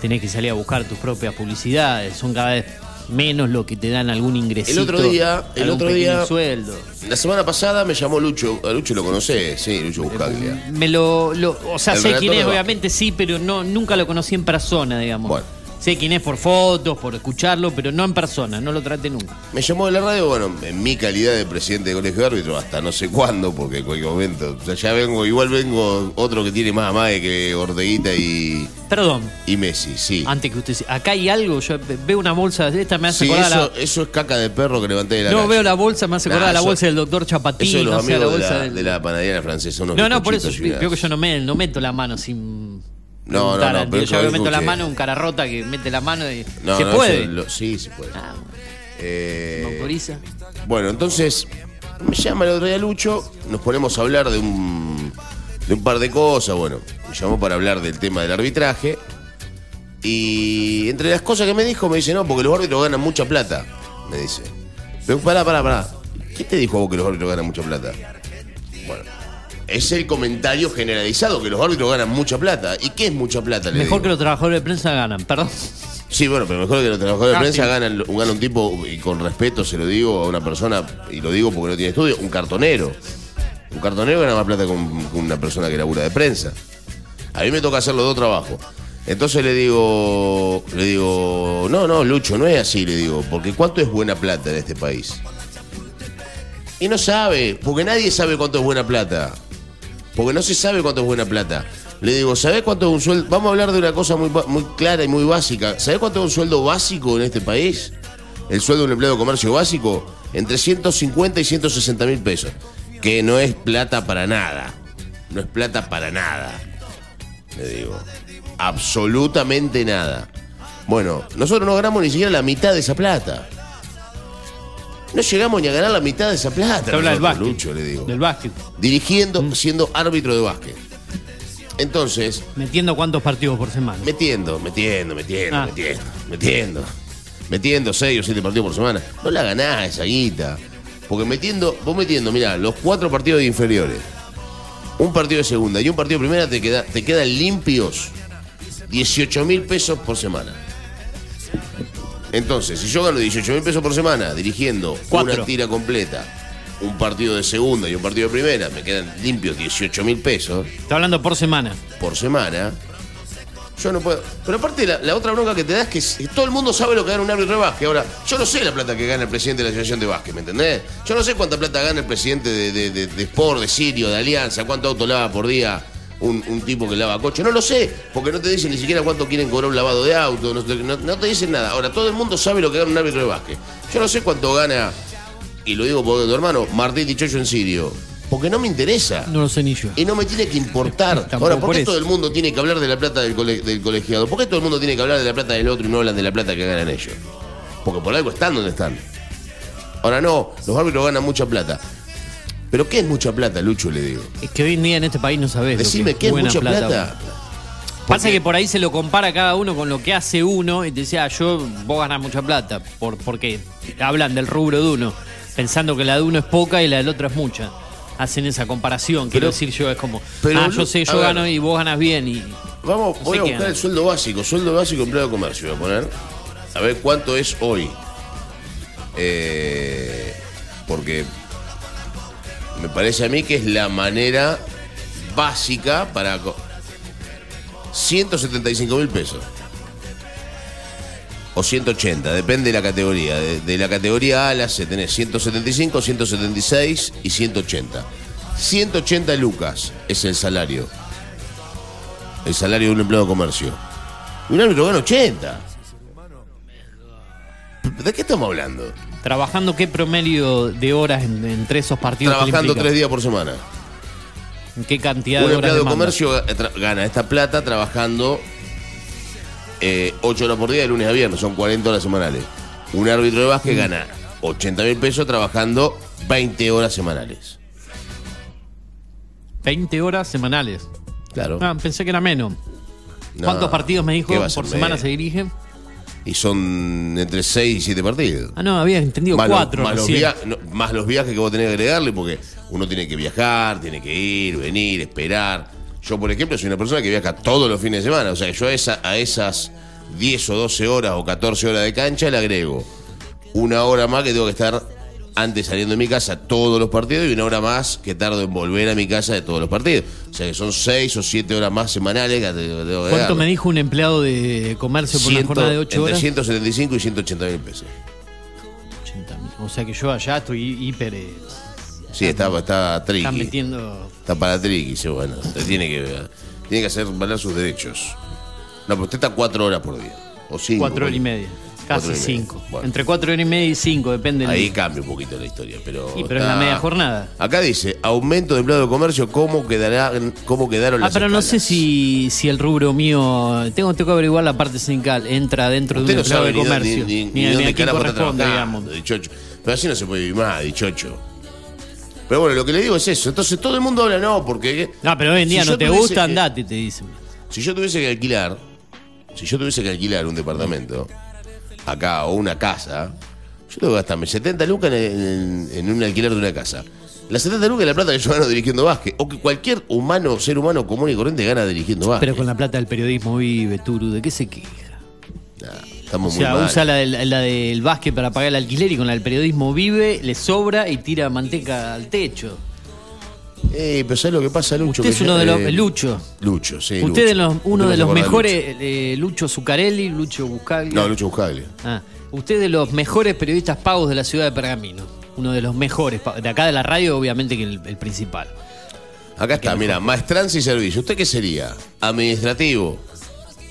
Speaker 1: tenés que salir a buscar tus propias publicidades. Son cada vez menos lo que te dan algún ingresito.
Speaker 2: El otro día- el otro día-
Speaker 1: sueldo.
Speaker 2: La semana pasada me llamó Lucho, a Lucho lo conocés, sí, Lucho Buscaglia.
Speaker 1: Me lo, lo- o sea,
Speaker 2: El
Speaker 1: sé quién es, obviamente sí, pero no, nunca lo conocí en persona, digamos.
Speaker 2: Bueno.
Speaker 1: Sé quién es por fotos, por escucharlo, pero no en persona, no lo traté nunca.
Speaker 2: Me llamó de la radio, bueno, en mi calidad de presidente de colegio de árbitro, hasta no sé cuándo, porque en cualquier momento, o sea, ya vengo, igual vengo otro que tiene más amague que Orteguita y,
Speaker 1: Perdón,
Speaker 2: y Messi, sí.
Speaker 1: antes que usted acá hay algo, yo veo una bolsa, esta me hace
Speaker 2: Sí,
Speaker 1: acordar a
Speaker 2: eso, eso es caca de perro que levanté de la
Speaker 1: la... No,
Speaker 2: calle.
Speaker 1: veo la bolsa, me hace acordar
Speaker 2: Nah,
Speaker 1: a la
Speaker 2: eso-
Speaker 1: bolsa del doctor Chapatín,
Speaker 2: Eso de los
Speaker 1: no
Speaker 2: amigos
Speaker 1: la
Speaker 2: de,
Speaker 1: bolsa
Speaker 2: la,
Speaker 1: del-
Speaker 2: de la panadería francesa. unos
Speaker 1: No, no, por eso,
Speaker 2: bizcochitos y
Speaker 1: veo que yo no, me, no meto la mano sin...
Speaker 2: No, no, no, pero
Speaker 1: yo meto la mano, un cara rota que mete la mano y...
Speaker 2: No,
Speaker 1: ¿Se
Speaker 2: no,
Speaker 1: puede?
Speaker 2: lo- sí, se puede.
Speaker 1: Ah,
Speaker 2: Eh. Bueno, entonces me llama el otro día Lucho, nos ponemos a hablar de un, de un par de cosas. Bueno, me llamó para hablar del tema del arbitraje. Y entre las cosas que me dijo, me dice, no, porque los árbitros ganan mucha plata. Me dice. Pero pará, pará, pará. ¿Qué te dijo a vos que los árbitros ganan mucha plata? Es el comentario generalizado, que los árbitros ganan mucha plata. ¿Y qué es mucha plata? Le
Speaker 1: Mejor
Speaker 2: digo?
Speaker 1: que los trabajadores de prensa ganan, perdón.
Speaker 2: Sí, bueno, pero mejor que los trabajadores de
Speaker 1: Ah,
Speaker 2: prensa ganan, gana un tipo, y con respeto se lo digo a una persona, y lo digo porque no tiene estudio, un cartonero. Un cartonero gana más plata que un- que una persona que labura de prensa. A mí me toca hacer los dos trabajos. Entonces le digo, le digo, no, no, Lucho, no es así, le digo, porque ¿cuánto es buena plata en este país? Y no sabe, porque nadie sabe cuánto es buena plata. Porque no se sabe cuánto es buena plata. Le digo, ¿sabés cuánto es un sueldo? Vamos a hablar de una cosa muy, muy clara y muy básica. ¿Sabés cuánto es un sueldo básico en este país? El sueldo de un empleado de comercio básico, entre 150 y 160 mil pesos. Que no es plata para nada. No es plata para nada. Le digo. Absolutamente nada. Bueno, nosotros no ganamos ni siquiera la mitad de esa plata. No llegamos ni a ganar la mitad de esa plata.
Speaker 1: Te habla del básquet.
Speaker 2: Lucho, le digo
Speaker 1: Del básquet.
Speaker 2: dirigiendo, siendo árbitro de básquet. Entonces,
Speaker 1: Metiendo cuántos partidos por semana.
Speaker 2: metiendo, metiendo, metiendo,
Speaker 1: Ah.
Speaker 2: metiendo, metiendo, metiendo seis o siete partidos por semana, no la ganás esa guita. Porque metiendo, vos metiendo, mirá, los cuatro partidos de inferiores, un partido de segunda y un partido de primera, te, queda, te quedan limpios 18 mil pesos por semana. Entonces, si yo gano 18 mil pesos por semana dirigiendo
Speaker 1: Cuatro.
Speaker 2: una tira completa, un partido de segunda y un partido de primera, me quedan limpios 18 mil pesos
Speaker 1: Está hablando por semana.
Speaker 2: por semana. Yo no puedo. Pero aparte, la, la otra bronca que te da es que s- todo el mundo sabe lo que gana un árbitro de básquet. Ahora, yo no sé la plata que gana el presidente de la Asociación de Básquet, ¿me entendés? Yo no sé cuánta plata gana el presidente de, de, de- de Sport, de Sirio, de Alianza, cuánto auto lava por día un, un tipo que lava coche. No lo sé, porque no te dicen ni siquiera cuánto quieren cobrar un lavado de auto, no, te- no- no te dicen nada. Ahora, todo el mundo sabe lo que gana un árbitro de básquet. Yo no sé cuánto gana, y lo digo por tu hermano, Martín Dichocho en Sirio, porque no me interesa.
Speaker 1: No lo sé ni yo.
Speaker 2: Y no me tiene que importar. Ahora, ¿por qué todo el mundo tiene que hablar de la plata del, cole- del colegiado? ¿Por qué todo el mundo tiene que hablar de la plata del otro y no hablan de la plata que ganan ellos? Porque por algo están donde están. Ahora no, los árbitros ganan mucha plata. ¿Pero qué es mucha plata, Lucho, le digo?
Speaker 1: Es que hoy en día en este país no sabés. lo
Speaker 2: Decime, ¿qué es
Speaker 1: buena
Speaker 2: mucha plata?
Speaker 1: Pasa que por ahí se lo compara cada uno con lo que hace uno y te dice, ah, yo, vos ganás mucha plata. Por, porque hablan del rubro de uno, pensando que la de uno es poca y la del otro es mucha. Hacen esa comparación, quiero decir yo, es como,
Speaker 2: pero,
Speaker 1: ah, yo sé, yo
Speaker 2: ver.
Speaker 1: gano y vos ganas bien. y
Speaker 2: Vamos,
Speaker 1: No
Speaker 2: voy a buscar el sueldo básico, sueldo básico empleado de comercio, voy a poner. A ver cuánto es hoy. Eh, porque me parece a mí que es la manera básica para... co- 175 mil pesos. O 180, depende de la categoría. De, de la categoría A a la C tenés 175, 176 y 180. 180 lucas es el salario el salario de un empleado de comercio. Y un árbitro gana 80. ¿De qué estamos hablando?
Speaker 1: Trabajando qué promedio de horas en- entre esos partidos. que le
Speaker 2: Trabajando
Speaker 1: implica?
Speaker 2: tres días por semana.
Speaker 1: ¿En ¿Qué cantidad
Speaker 2: Un
Speaker 1: de horas
Speaker 2: empleado de
Speaker 1: demanda?
Speaker 2: comercio eh, tra- gana esta plata trabajando 8 horas por día de lunes a viernes, son 40 horas semanales. Un árbitro de básquet
Speaker 1: Mm.
Speaker 2: gana 80 mil pesos trabajando 20 horas semanales.
Speaker 1: 20 horas semanales.
Speaker 2: Claro.
Speaker 1: Ah, pensé que era menos.
Speaker 2: No,
Speaker 1: ¿Cuántos partidos me dijo
Speaker 2: ¿qué va a ser
Speaker 1: por semana
Speaker 2: menos?
Speaker 1: se dirige?
Speaker 2: Y son entre 6 y 7 partidos.
Speaker 1: Ah, no, había entendido
Speaker 2: más, los-
Speaker 1: cuatro.
Speaker 2: más no, más los viajes que vos tenés que agregarle, porque uno tiene que viajar, tiene que ir, venir, esperar. Yo, por ejemplo, soy una persona que viaja todos los fines de semana. O sea, yo a, esa- a esas 10 o 12 horas o 14 horas de cancha le agrego una hora más que tengo que estar antes saliendo de mi casa todos los partidos y una hora más que tardo en volver a mi casa de todos los partidos. O sea, que son 6 o 7 horas más semanales que te- que tengo que
Speaker 1: ¿Cuánto me dijo un empleado de comercio por una
Speaker 2: Ciento-
Speaker 1: jornada de 8
Speaker 2: entre
Speaker 1: horas?
Speaker 2: 175 y 180 mil pesos.
Speaker 1: 80 mil. O sea que yo allá estoy hiper. eh,
Speaker 2: Sí, está, está tricky.
Speaker 1: Están metiendo.
Speaker 2: Está para triqui, dice, bueno, usted tiene que, tiene que hacer valer sus derechos. No, pero usted está cuatro horas por día. O cinco.
Speaker 1: 4 horas y media. Casi. 5.
Speaker 2: Bueno.
Speaker 1: Entre 4 horas y media y 5, depende del-
Speaker 2: Ahí cambia un poquito la historia, pero.
Speaker 1: Y, pero es la media jornada.
Speaker 2: Acá dice, aumento de empleado de comercio, ¿cómo, quedará, cómo quedaron
Speaker 1: Ah,
Speaker 2: las
Speaker 1: pero no sé si, si el rubro mío. Tengo, tengo que averiguar la parte sindical. Entra dentro
Speaker 2: Usted
Speaker 1: de
Speaker 2: no
Speaker 1: un empleado
Speaker 2: sabe
Speaker 1: de comercio.
Speaker 2: ni, ni,
Speaker 1: Ni,
Speaker 2: ni dónde está
Speaker 1: digamos.
Speaker 2: dichocho. Pero así no se puede vivir más, dichocho. Pero bueno, lo que le digo es eso. Entonces todo el mundo habla, no, porque...
Speaker 1: No, pero hoy en día no te gusta,
Speaker 2: que-
Speaker 1: andate, te dicen.
Speaker 2: Si yo tuviese que alquilar, si yo tuviese que alquilar un departamento, acá, o una casa, yo tengo que gastarme 70 lucas en, en- en un alquiler de una casa. Las 70 lucas es la plata que yo gano dirigiendo básquet, o que cualquier humano, ser humano común y corriente gana dirigiendo básquet.
Speaker 1: Pero con la plata del periodismo vive, Turu, ¿de qué se queja?
Speaker 2: Nah,
Speaker 1: O
Speaker 2: estamos
Speaker 1: sea,
Speaker 2: muy mal.
Speaker 1: usa la del, la del básquet para pagar el alquiler y con la del periodismo vive, le sobra y tira manteca al techo.
Speaker 2: Eh, pero ¿sabes lo que pasa, Lucho?
Speaker 1: Usted es uno de los.
Speaker 2: eh,
Speaker 1: Lucho.
Speaker 2: Lucho, sí.
Speaker 1: Usted
Speaker 2: Lucho.
Speaker 1: es uno de los mejores. eh, Lucho Zuccarelli, Lucho Buscaglia.
Speaker 2: Lucho. No, Lucho Buscaglia.
Speaker 1: Ah, usted es de los mejores periodistas pagos de la ciudad de Pergamino. Uno de los mejores. De acá de la radio, obviamente que el, el principal.
Speaker 2: Acá está, mira, maestranza y servicio. ¿Usted qué sería? ¿Administrativo?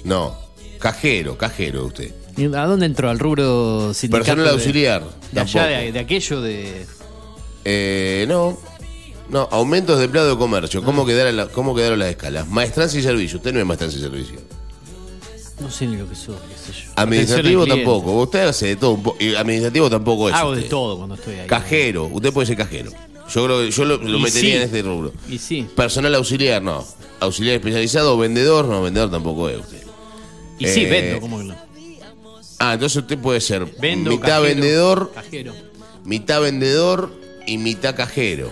Speaker 2: No. Cajero, cajero usted.
Speaker 1: ¿Y ¿A dónde entró? ¿Al rubro sindicato?
Speaker 2: Personal
Speaker 1: de-
Speaker 2: auxiliar.
Speaker 1: De, allá,
Speaker 2: tampoco.
Speaker 1: de, de aquello de.
Speaker 2: Eh, no. No, aumentos de empleado de comercio. ¿Cómo, quedaron la- ¿Cómo quedaron las escalas? Maestranza y servicio. Usted no es maestranza y servicio.
Speaker 1: No sé ni lo que soy, qué sé yo.
Speaker 2: Administrativo
Speaker 1: Atención al cliente.
Speaker 2: tampoco. Usted hace de todo un poco. Administrativo tampoco es.
Speaker 1: Hago de
Speaker 2: usted.
Speaker 1: todo cuando estoy ahí.
Speaker 2: Cajero. Usted puede ser cajero. Yo creo que yo lo, lo
Speaker 1: Y
Speaker 2: metería
Speaker 1: sí.
Speaker 2: en este rubro.
Speaker 1: Y sí.
Speaker 2: Personal auxiliar, no. Auxiliar especializado, vendedor, no, vendedor tampoco es usted.
Speaker 1: Y sí,
Speaker 2: Eh,
Speaker 1: vendo, ¿cómo que no?
Speaker 2: Ah, entonces usted puede ser
Speaker 1: Vendo,
Speaker 2: mitad
Speaker 1: cajero,
Speaker 2: vendedor,
Speaker 1: Cajero.
Speaker 2: mitad vendedor y mitad cajero.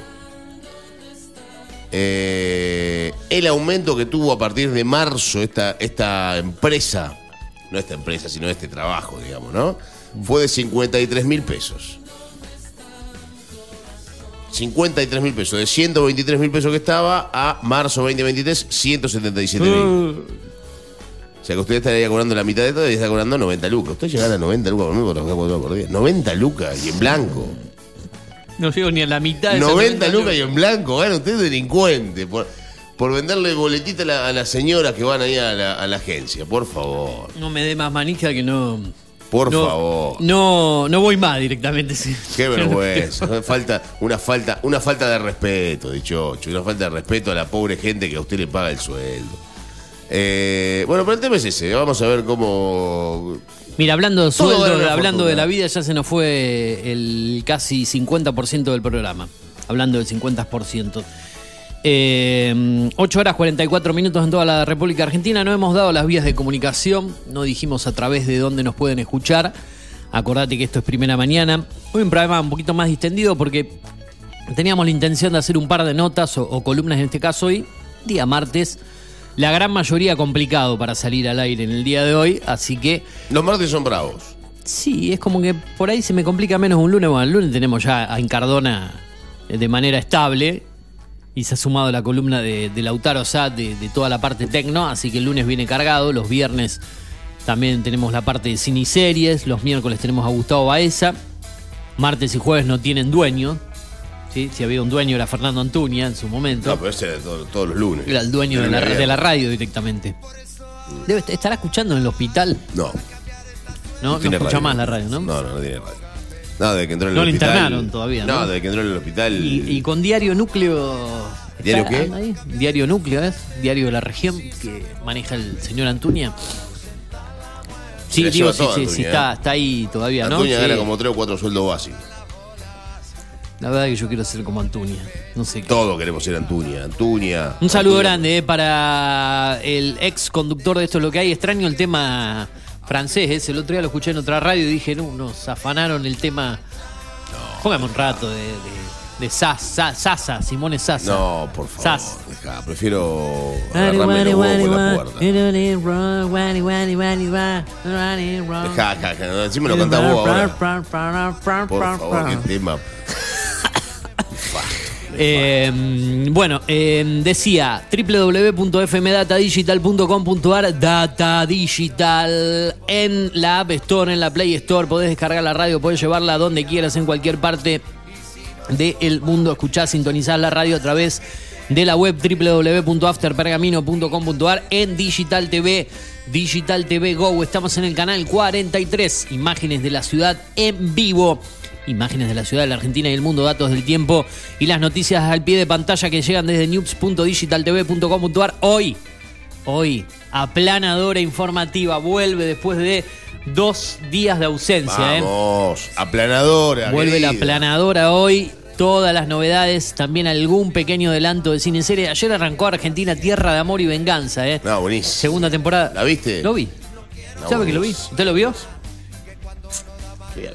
Speaker 2: Eh, el aumento que tuvo a partir de marzo esta, esta empresa, no esta empresa, sino este trabajo, digamos, ¿no? Fue de 53 mil pesos. 53 mil pesos, de 123 mil pesos que estaba a marzo 2023, 177 mil. O sea que usted estaría cobrando la mitad de todo y está cobrando 90 lucas. Usted llega a 90 lucas por mí por horas por día. 90 lucas y en blanco.
Speaker 1: No llego ni a la mitad de esas
Speaker 2: 90 lucas y en blanco. Gana usted delincuente. Por, por venderle boletita a, la- a las señoras que van ahí a la, a la agencia. Por favor.
Speaker 1: No me dé más manija que no.
Speaker 2: Por
Speaker 1: no,
Speaker 2: favor.
Speaker 1: No, no voy más directamente. sí.
Speaker 2: Qué vergüenza. falta, una, falta, una falta de respeto, dichocho. Una falta de respeto a la pobre gente que a usted le paga el sueldo. Eh, bueno, pero el tema es ese. Vamos a ver cómo.
Speaker 1: Mira, hablando de sueldo, hablando
Speaker 2: fortuna.
Speaker 1: de la vida, ya se nos fue el casi 50% del programa. Hablando del 50%. Eh, 8 horas 44 minutos en toda la República Argentina. No hemos dado las vías de comunicación. No dijimos a través de dónde nos pueden escuchar. Acordate que esto es primera mañana. Hoy un programa un poquito más distendido porque teníamos la intención de hacer un par de notas o, o columnas en este caso hoy, día martes. La gran mayoría complicado para salir al aire en el día de hoy, así que
Speaker 2: Los martes son bravos.
Speaker 1: Sí, es como que por ahí se me complica menos un lunes. Bueno, el lunes tenemos ya a Encardona de manera estable y se ha sumado la columna de, de Lautaro Sat de, de toda la parte tecno, así que el lunes viene cargado. Los viernes también tenemos la parte de cine y series. Los miércoles tenemos a Gustavo Baeza. Martes y jueves no tienen dueño. ¿Sí? Si había un dueño era Fernando Antuña en su momento.
Speaker 2: No, pero ese era todo- todos los lunes.
Speaker 1: Era el dueño de la, de la radio directamente. Debe est- estará escuchando en el hospital,
Speaker 2: No.
Speaker 1: ¿no? No,
Speaker 2: tiene
Speaker 1: escucha
Speaker 2: radio.
Speaker 1: más la radio, ¿no?
Speaker 2: No, no, no tiene radio. No, desde que entró en el
Speaker 1: No lo
Speaker 2: hospital.
Speaker 1: internaron todavía, ¿no?
Speaker 2: Desde que entró en el hospital.
Speaker 1: Y, y con Diario Núcleo.
Speaker 2: ¿Diario
Speaker 1: ¿está-
Speaker 2: qué?
Speaker 1: anda ahí? Diario Núcleo, ¿es? Diario de la región que maneja el señor Antuña. Sí,
Speaker 2: la
Speaker 1: digo,
Speaker 2: lleva
Speaker 1: sí, sí,
Speaker 2: Antuña,
Speaker 1: sí,
Speaker 2: ¿eh?
Speaker 1: está, está ahí todavía, ¿no?
Speaker 2: Antuña
Speaker 1: Sí.
Speaker 2: gana como tres o cuatro sueldos básicos.
Speaker 1: La verdad que yo quiero ser como Antuña. No sé qué.
Speaker 2: Todos queremos ser Antuña. Antuña.
Speaker 1: Un saludo
Speaker 2: Antuña.
Speaker 1: grande eh, para el ex conductor de esto es lo que hay. Extraño el tema francés. eh. El otro día lo escuché en otra radio y dije, no, nos afanaron el tema. Póngame un rato de, de, de Sas- Sa- Sasa, Simone Sasa.
Speaker 2: No, por favor.
Speaker 1: Sas.
Speaker 2: Dejá, prefiero agarrarme los huevos la puerta. Dejá. Encima lo cantás vos ahora. Por favor, qué tema.
Speaker 1: Eh, bueno, eh, decía www.fmdatadigital.com.ar Data Digital en la App Store, en la Play Store. Podés descargar la radio, podés llevarla donde quieras, en cualquier parte del mundo. Escuchás, sintonizás la radio a través de la web www.afterpergamino.com.ar en Digital TV, Digital TV Go. Estamos en el canal 43, imágenes de la ciudad en vivo. Imágenes de la ciudad, de la Argentina y el mundo, datos del tiempo y las noticias al pie de pantalla que llegan desde news.digitaltv.com.ar. Hoy, hoy, aplanadora informativa, vuelve después de dos días de ausencia. ¿eh?
Speaker 2: Vamos, aplanadora.
Speaker 1: Vuelve la aplanadora hoy. Todas las novedades, también algún pequeño adelanto de cine serie. Ayer arrancó Argentina Tierra de Amor y Venganza, ¿eh?
Speaker 2: No, buenísimo.
Speaker 1: Segunda temporada.
Speaker 2: ¿La viste?
Speaker 1: Lo vi.
Speaker 2: No,
Speaker 1: ¿Sabe que lo vi? ¿Usted lo vio?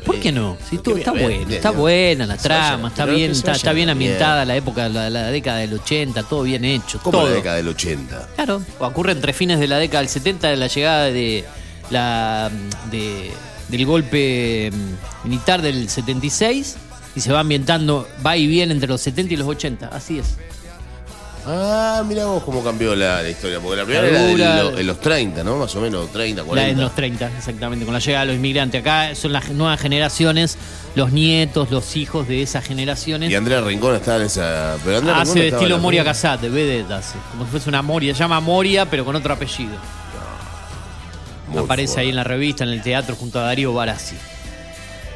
Speaker 1: ¿Por qué no? Si está
Speaker 2: bien,
Speaker 1: está buena la trama, está bien, está, bien ambientada la época, la, la década del 80, todo bien hecho.
Speaker 2: ¿Cómo
Speaker 1: todo.
Speaker 2: la década del 80?
Speaker 1: Claro, ocurre entre fines de la década del 70, de la llegada de la de- del golpe mm, militar del 76 y se va ambientando, va y viene entre los 70 y los 80, así es.
Speaker 2: Ah, mira vos cómo cambió la, la historia. Porque la primera
Speaker 1: La
Speaker 2: era de
Speaker 1: dura-
Speaker 2: lo- en los 30, ¿no? Más o menos, 30,
Speaker 1: La
Speaker 2: 40.
Speaker 1: en los 30, exactamente, con la llegada de los inmigrantes. Acá son las nuevas generaciones, los nietos, los hijos de esas generaciones.
Speaker 2: Y Andrea Rincón está en esa. Pero Andrea Rincón
Speaker 1: Hace de
Speaker 2: estaba en
Speaker 1: estilo
Speaker 2: la
Speaker 1: Moria
Speaker 2: primera.
Speaker 1: Casate, vedette hace. Como si fuese una Moria. Se llama Moria, pero con otro apellido.
Speaker 2: Muy
Speaker 1: Aparece
Speaker 2: fuerte.
Speaker 1: ahí en la revista, en el teatro, junto a Darío Barassi.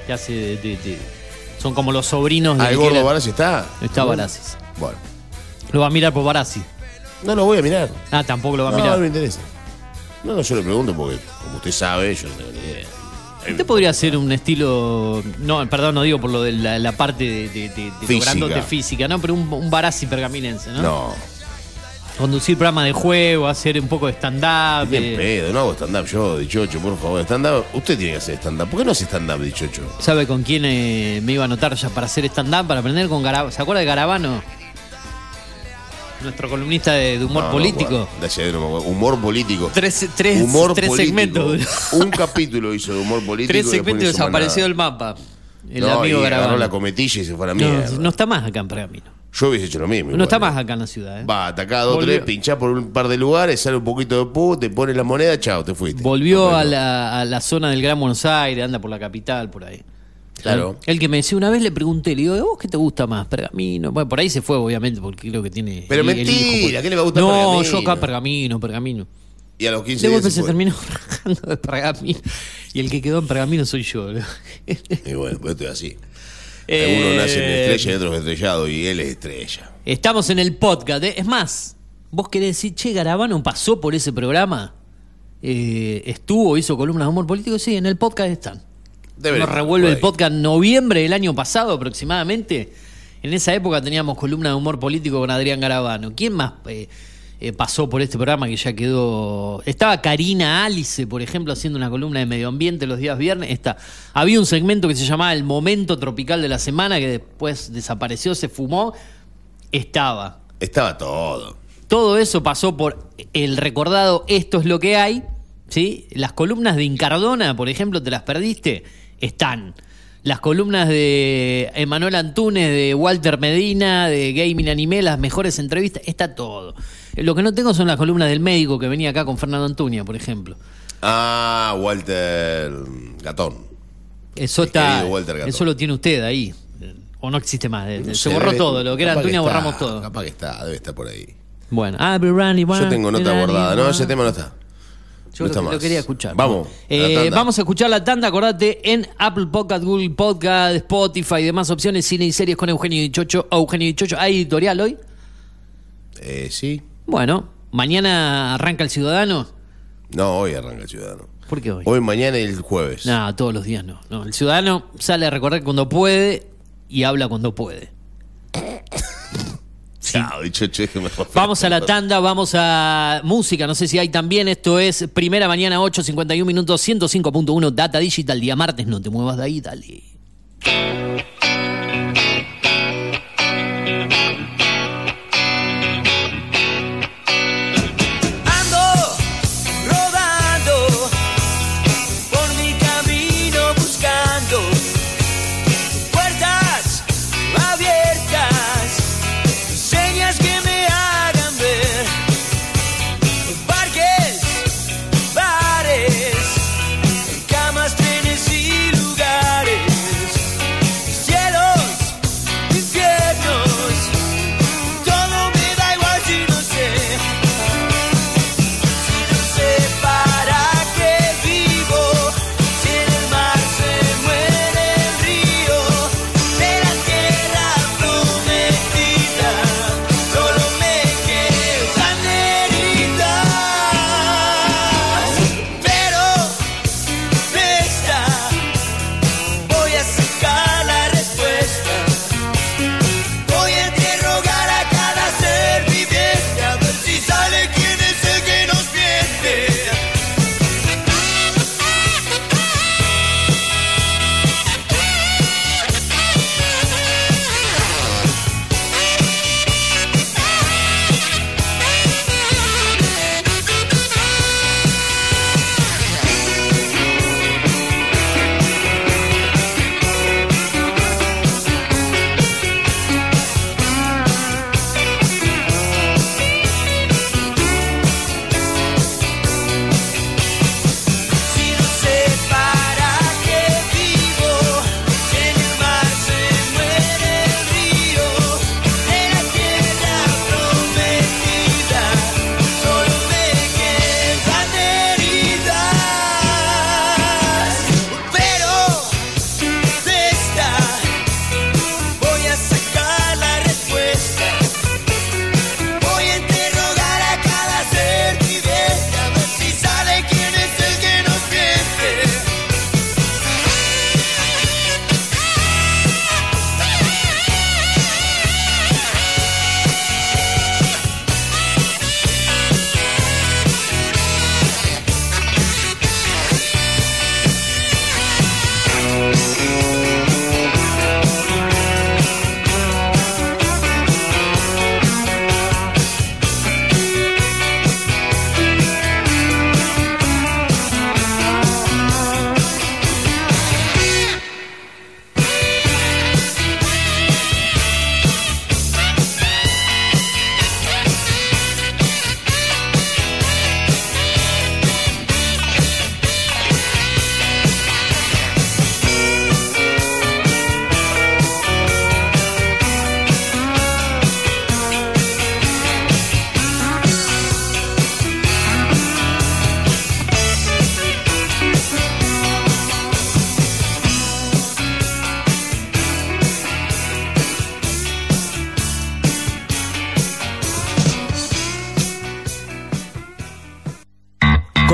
Speaker 1: Que hace de, de- de- Son como los sobrinos
Speaker 2: Ah,
Speaker 1: de.
Speaker 2: el gordo Barassi está.
Speaker 1: Está. Barassi.
Speaker 2: Bueno.
Speaker 1: Lo va a mirar por Barassi.
Speaker 2: No lo voy a mirar.
Speaker 1: Ah, tampoco lo va a
Speaker 2: No,
Speaker 1: mirar.
Speaker 2: no me interesa. No, no, yo le pregunto porque, como usted sabe, yo no tengo ni idea.
Speaker 1: Usted podría hacer un estilo. No, perdón, no digo por lo de la, la parte de, de, de- de lo
Speaker 2: Física.
Speaker 1: grandote física, ¿no? Pero un, un Barassi pergaminense, ¿no?
Speaker 2: No.
Speaker 1: Conducir programa de juego, hacer un poco de stand-up.
Speaker 2: Bien
Speaker 1: eh,
Speaker 2: pedo, no hago stand-up yo, dichocho, por favor. Stand-up, usted tiene que hacer stand-up. ¿Por qué no hace stand-up, dichocho?
Speaker 1: ¿Sabe con quién eh, me iba a anotar ya para hacer stand-up? Para aprender con Garabano. ¿Se acuerda de Garabano? Nuestro columnista de, de humor
Speaker 2: No,
Speaker 1: político.
Speaker 2: de humor político.
Speaker 1: Tres, tres,
Speaker 2: humor
Speaker 1: tres
Speaker 2: político.
Speaker 1: segmentos.
Speaker 2: Un capítulo hizo de humor político.
Speaker 1: tres segmentos desapareció del mapa. El
Speaker 2: no,
Speaker 1: amigo
Speaker 2: y agarró la cometilla y se fue a la mierda.
Speaker 1: no está más acá en Pergamino.
Speaker 2: Yo hubiese hecho lo mismo.
Speaker 1: No
Speaker 2: igual,
Speaker 1: está
Speaker 2: ¿eh?
Speaker 1: más acá en la ciudad. ¿eh?
Speaker 2: Va, atacado
Speaker 1: Volvió.
Speaker 2: tres, pinchá por un par de lugares, sale un poquito de put, te pone la moneda, chao, te fuiste.
Speaker 1: Volvió a la, a la zona del Gran Buenos Aires, anda por la capital, por ahí.
Speaker 2: Claro.
Speaker 1: El que me decía una vez le pregunté, le digo, ¿vos qué te gusta más? Pergamino. Bueno, por ahí se fue, obviamente, porque creo que tiene.
Speaker 2: Pero
Speaker 1: el- el
Speaker 2: mentira,
Speaker 1: hijo.
Speaker 2: ¿qué le va a gustar
Speaker 1: No,
Speaker 2: Pergamino?
Speaker 1: yo acá pergamino, pergamino.
Speaker 2: Y a los 15
Speaker 1: De golpe
Speaker 2: se
Speaker 1: terminó rajando de pergamino. Y el que quedó en pergamino soy yo. ¿no?
Speaker 2: Y bueno, pues esto es así.
Speaker 1: Eh,
Speaker 2: Algunos nacen estrella y otros estrellados, y él es estrella.
Speaker 1: Estamos en el podcast. ¿eh? Es más, vos querés decir, che, Garabano pasó por ese programa. Eh, estuvo, hizo columnas de humor político. Sí, en el podcast están.
Speaker 2: Debería,
Speaker 1: Nos revuelve el podcast en noviembre del año pasado aproximadamente. En esa época teníamos columna de humor político con Adrián Garabano. ¿Quién más eh, eh, pasó por este programa que ya quedó? Estaba Karina Alice, por ejemplo, haciendo una columna de medio ambiente los días viernes. Está. Había un segmento que se llamaba El Momento Tropical de la Semana que después desapareció, se fumó. Estaba.
Speaker 2: Estaba todo.
Speaker 1: Todo eso pasó por el recordado Esto es lo que hay. ¿sí? Las columnas de Incardona, por ejemplo, ¿te las perdiste? Están. Las columnas de Emanuel Antunes, de Walter Medina, de Gaming Anime, las mejores entrevistas, está todo. Lo que no tengo son las columnas del médico que venía acá con Fernando Antuña, por ejemplo.
Speaker 2: Ah, Walter Gatón.
Speaker 1: Eso está.
Speaker 2: Walter Gatto.
Speaker 1: Eso lo tiene usted ahí. O no existe más.
Speaker 2: No
Speaker 1: Se
Speaker 2: sé,
Speaker 1: borró
Speaker 2: debe-
Speaker 1: todo. Lo que era
Speaker 2: está,
Speaker 1: borramos todo.
Speaker 2: Capaz que está, debe estar por ahí.
Speaker 1: Bueno,
Speaker 2: Yo tengo nota guardada. No, ese tema no está.
Speaker 1: Yo
Speaker 2: No
Speaker 1: lo, quería escuchar.
Speaker 2: Vamos,
Speaker 1: Eh, vamos a escuchar la tanda, acordate, en Apple Podcast, Google Podcast, Spotify y demás opciones, cine y series con Eugenio Dichocho. Eugenio Dichocho, ¿hay editorial hoy?
Speaker 2: Eh, sí.
Speaker 1: Bueno, mañana arranca el Ciudadano.
Speaker 2: No, hoy arranca el Ciudadano.
Speaker 1: ¿Por qué hoy?
Speaker 2: Hoy, mañana y el jueves.
Speaker 1: No, todos los días no. no. El Ciudadano sale a recorrer cuando puede y habla cuando puede. Vamos a la tanda, vamos a música, no sé si hay también, esto es Primera Mañana 8, 51 minutos, 105.1 Data Digital, día martes, no te muevas de ahí, dale.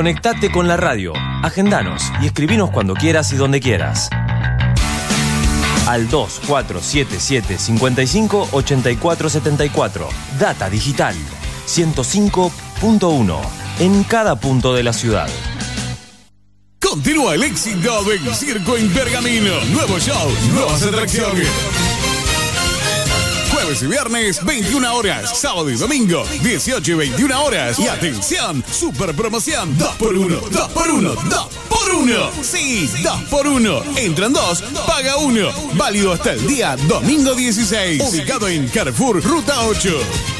Speaker 3: Conectate con la radio, agendanos y escribinos cuando quieras y donde quieras. Al 2477 55 84 74. Data Digital 105.1 en cada punto de la ciudad.
Speaker 4: Continúa el éxito del Circo en Pergamino. Nuevo show, nuevas atracciones. Jueves y viernes, 21 horas. Sábado y domingo, 18 y 21 horas. Y atención, super promoción. 2x1, 2x1, 2x1. Sí, 2x1. Entran dos, paga uno. Válido hasta el día domingo 16. Ubicado en Carrefour, Ruta 8.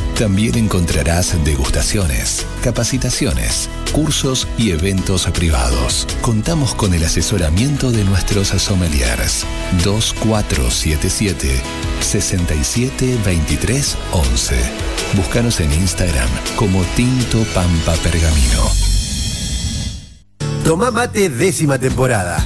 Speaker 5: también encontrarás degustaciones, capacitaciones, cursos y eventos privados. Contamos con el asesoramiento de nuestros sommeliers. 2477 6723 11. Búscanos en Instagram como Tinto Pampa Pergamino.
Speaker 6: Tomá mate décima temporada.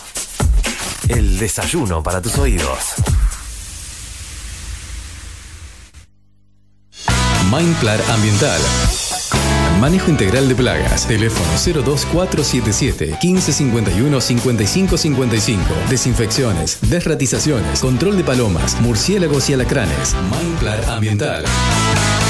Speaker 3: El desayuno para tus oídos.
Speaker 7: Mindplar Ambiental. Manejo integral de plagas. Teléfono 02477 1551 5555. Desinfecciones, desratizaciones, control de palomas, murciélagos y alacranes. Mindplar Ambiental.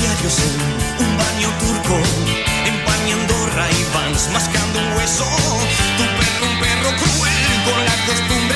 Speaker 8: Diarios en un baño turco, empañando Ray-Bans, mascando un hueso. Tu perro, un perro cruel, con la costumbre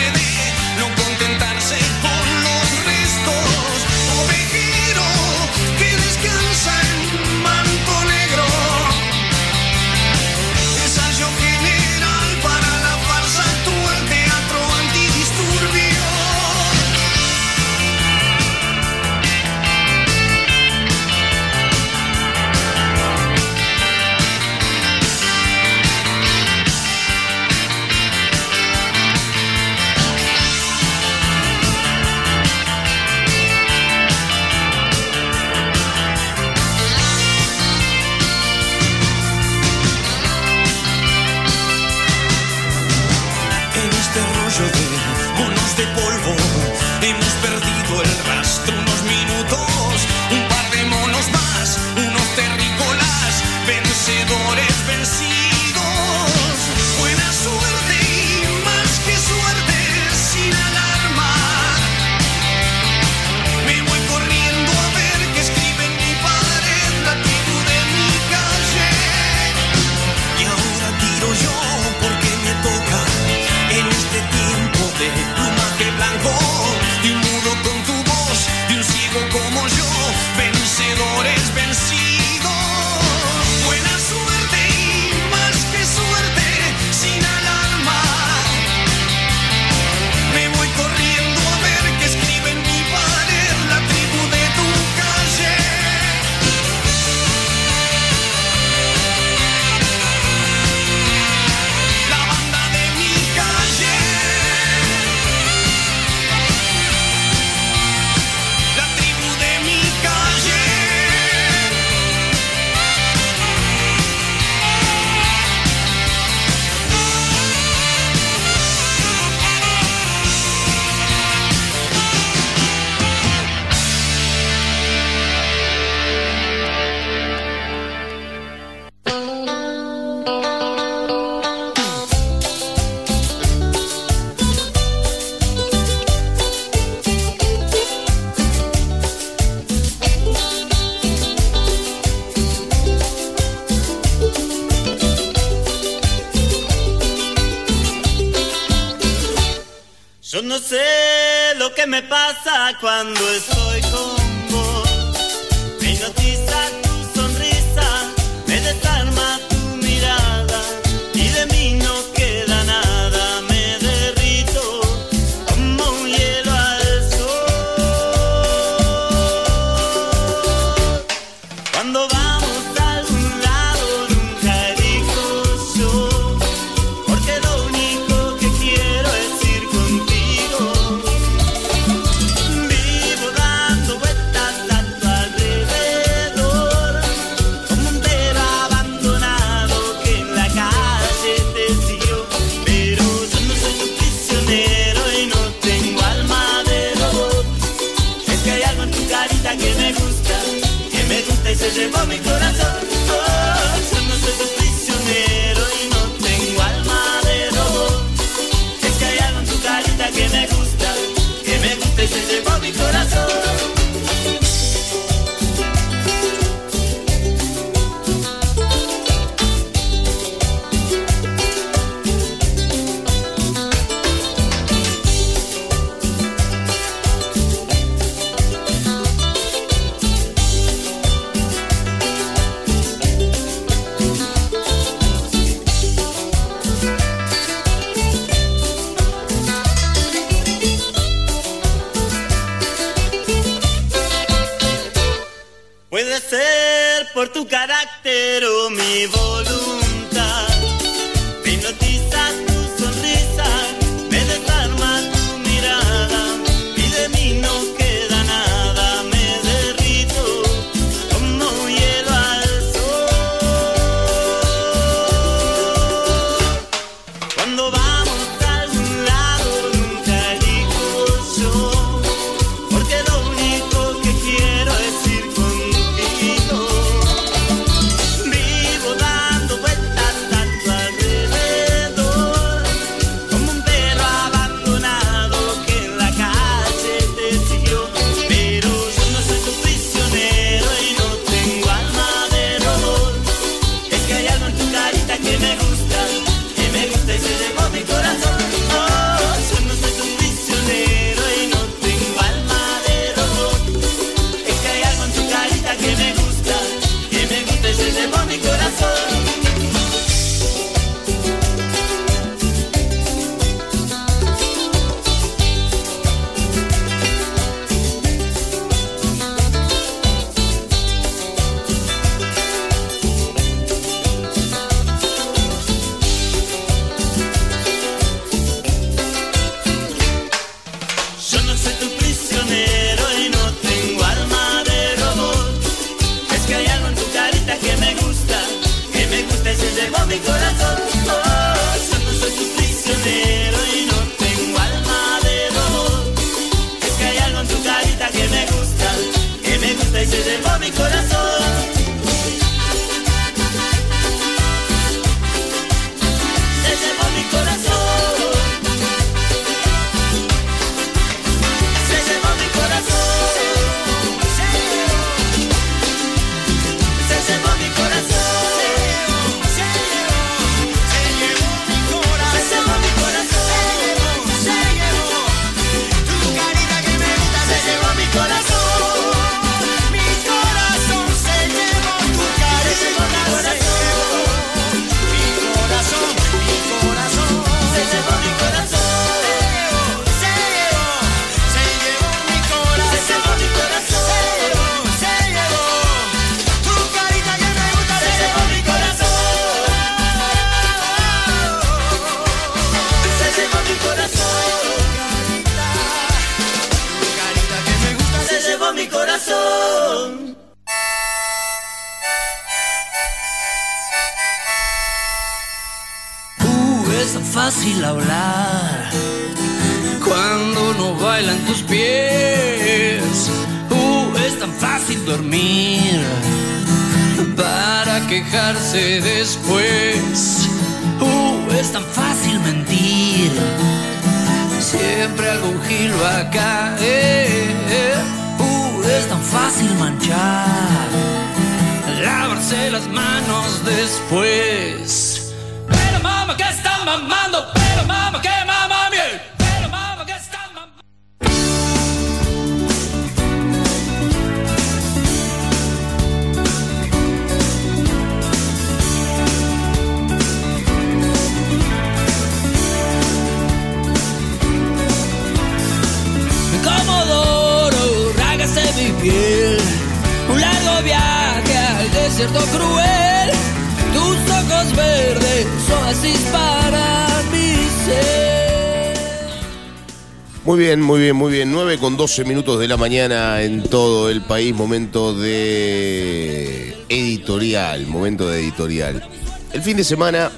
Speaker 2: Muy bien, muy bien, muy bien. 9 con 12 minutos de la mañana en todo el país. Momento de editorial. Momento de editorial. El fin de semana,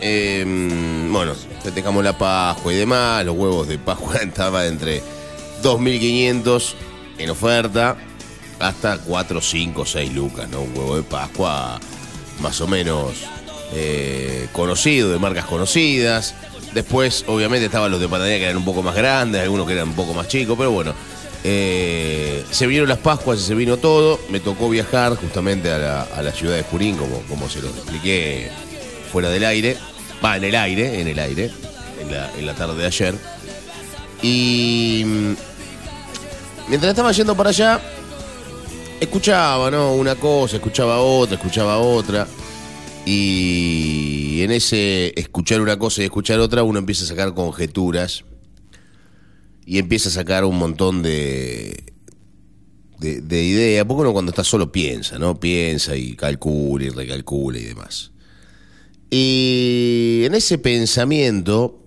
Speaker 2: eh, bueno, festejamos la Pascua y demás. Los huevos de Pascua estaban entre 2.500 en oferta hasta 4, 5, 6 lucas, ¿no? Un huevo de Pascua más o menos eh, conocido, de marcas conocidas. Después, obviamente, estaban los de panadería que eran un poco más grandes, algunos que eran un poco más chicos, pero bueno. eh, se vinieron las Pascuas y se vino todo. Me tocó viajar justamente a la, a la ciudad de Jurín, como, como se lo expliqué fuera del aire. Va, en el aire, en el aire, en la, en la tarde de ayer. Y mm, mientras estaba yendo para allá, escuchaba, ¿no? Una cosa, escuchaba otra, escuchaba otra. Y en ese escuchar una cosa y escuchar otra, uno empieza a sacar conjeturas y empieza a sacar un montón de, de, de ideas. Porque uno cuando está solo piensa, ¿no? Piensa y calcula y recalcula y demás. Y en ese pensamiento,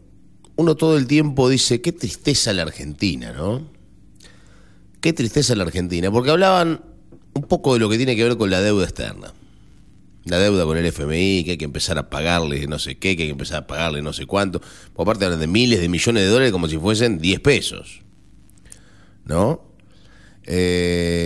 Speaker 2: uno todo el tiempo dice, qué tristeza la Argentina, ¿no? Qué tristeza la Argentina, porque hablaban un poco de lo que tiene que ver con la deuda externa. La deuda con el FMI, que hay que empezar a pagarle no sé qué, que hay que empezar a pagarle no sé cuánto. Por aparte hablan de miles de millones de dólares como si fuesen 10 pesos. ¿No?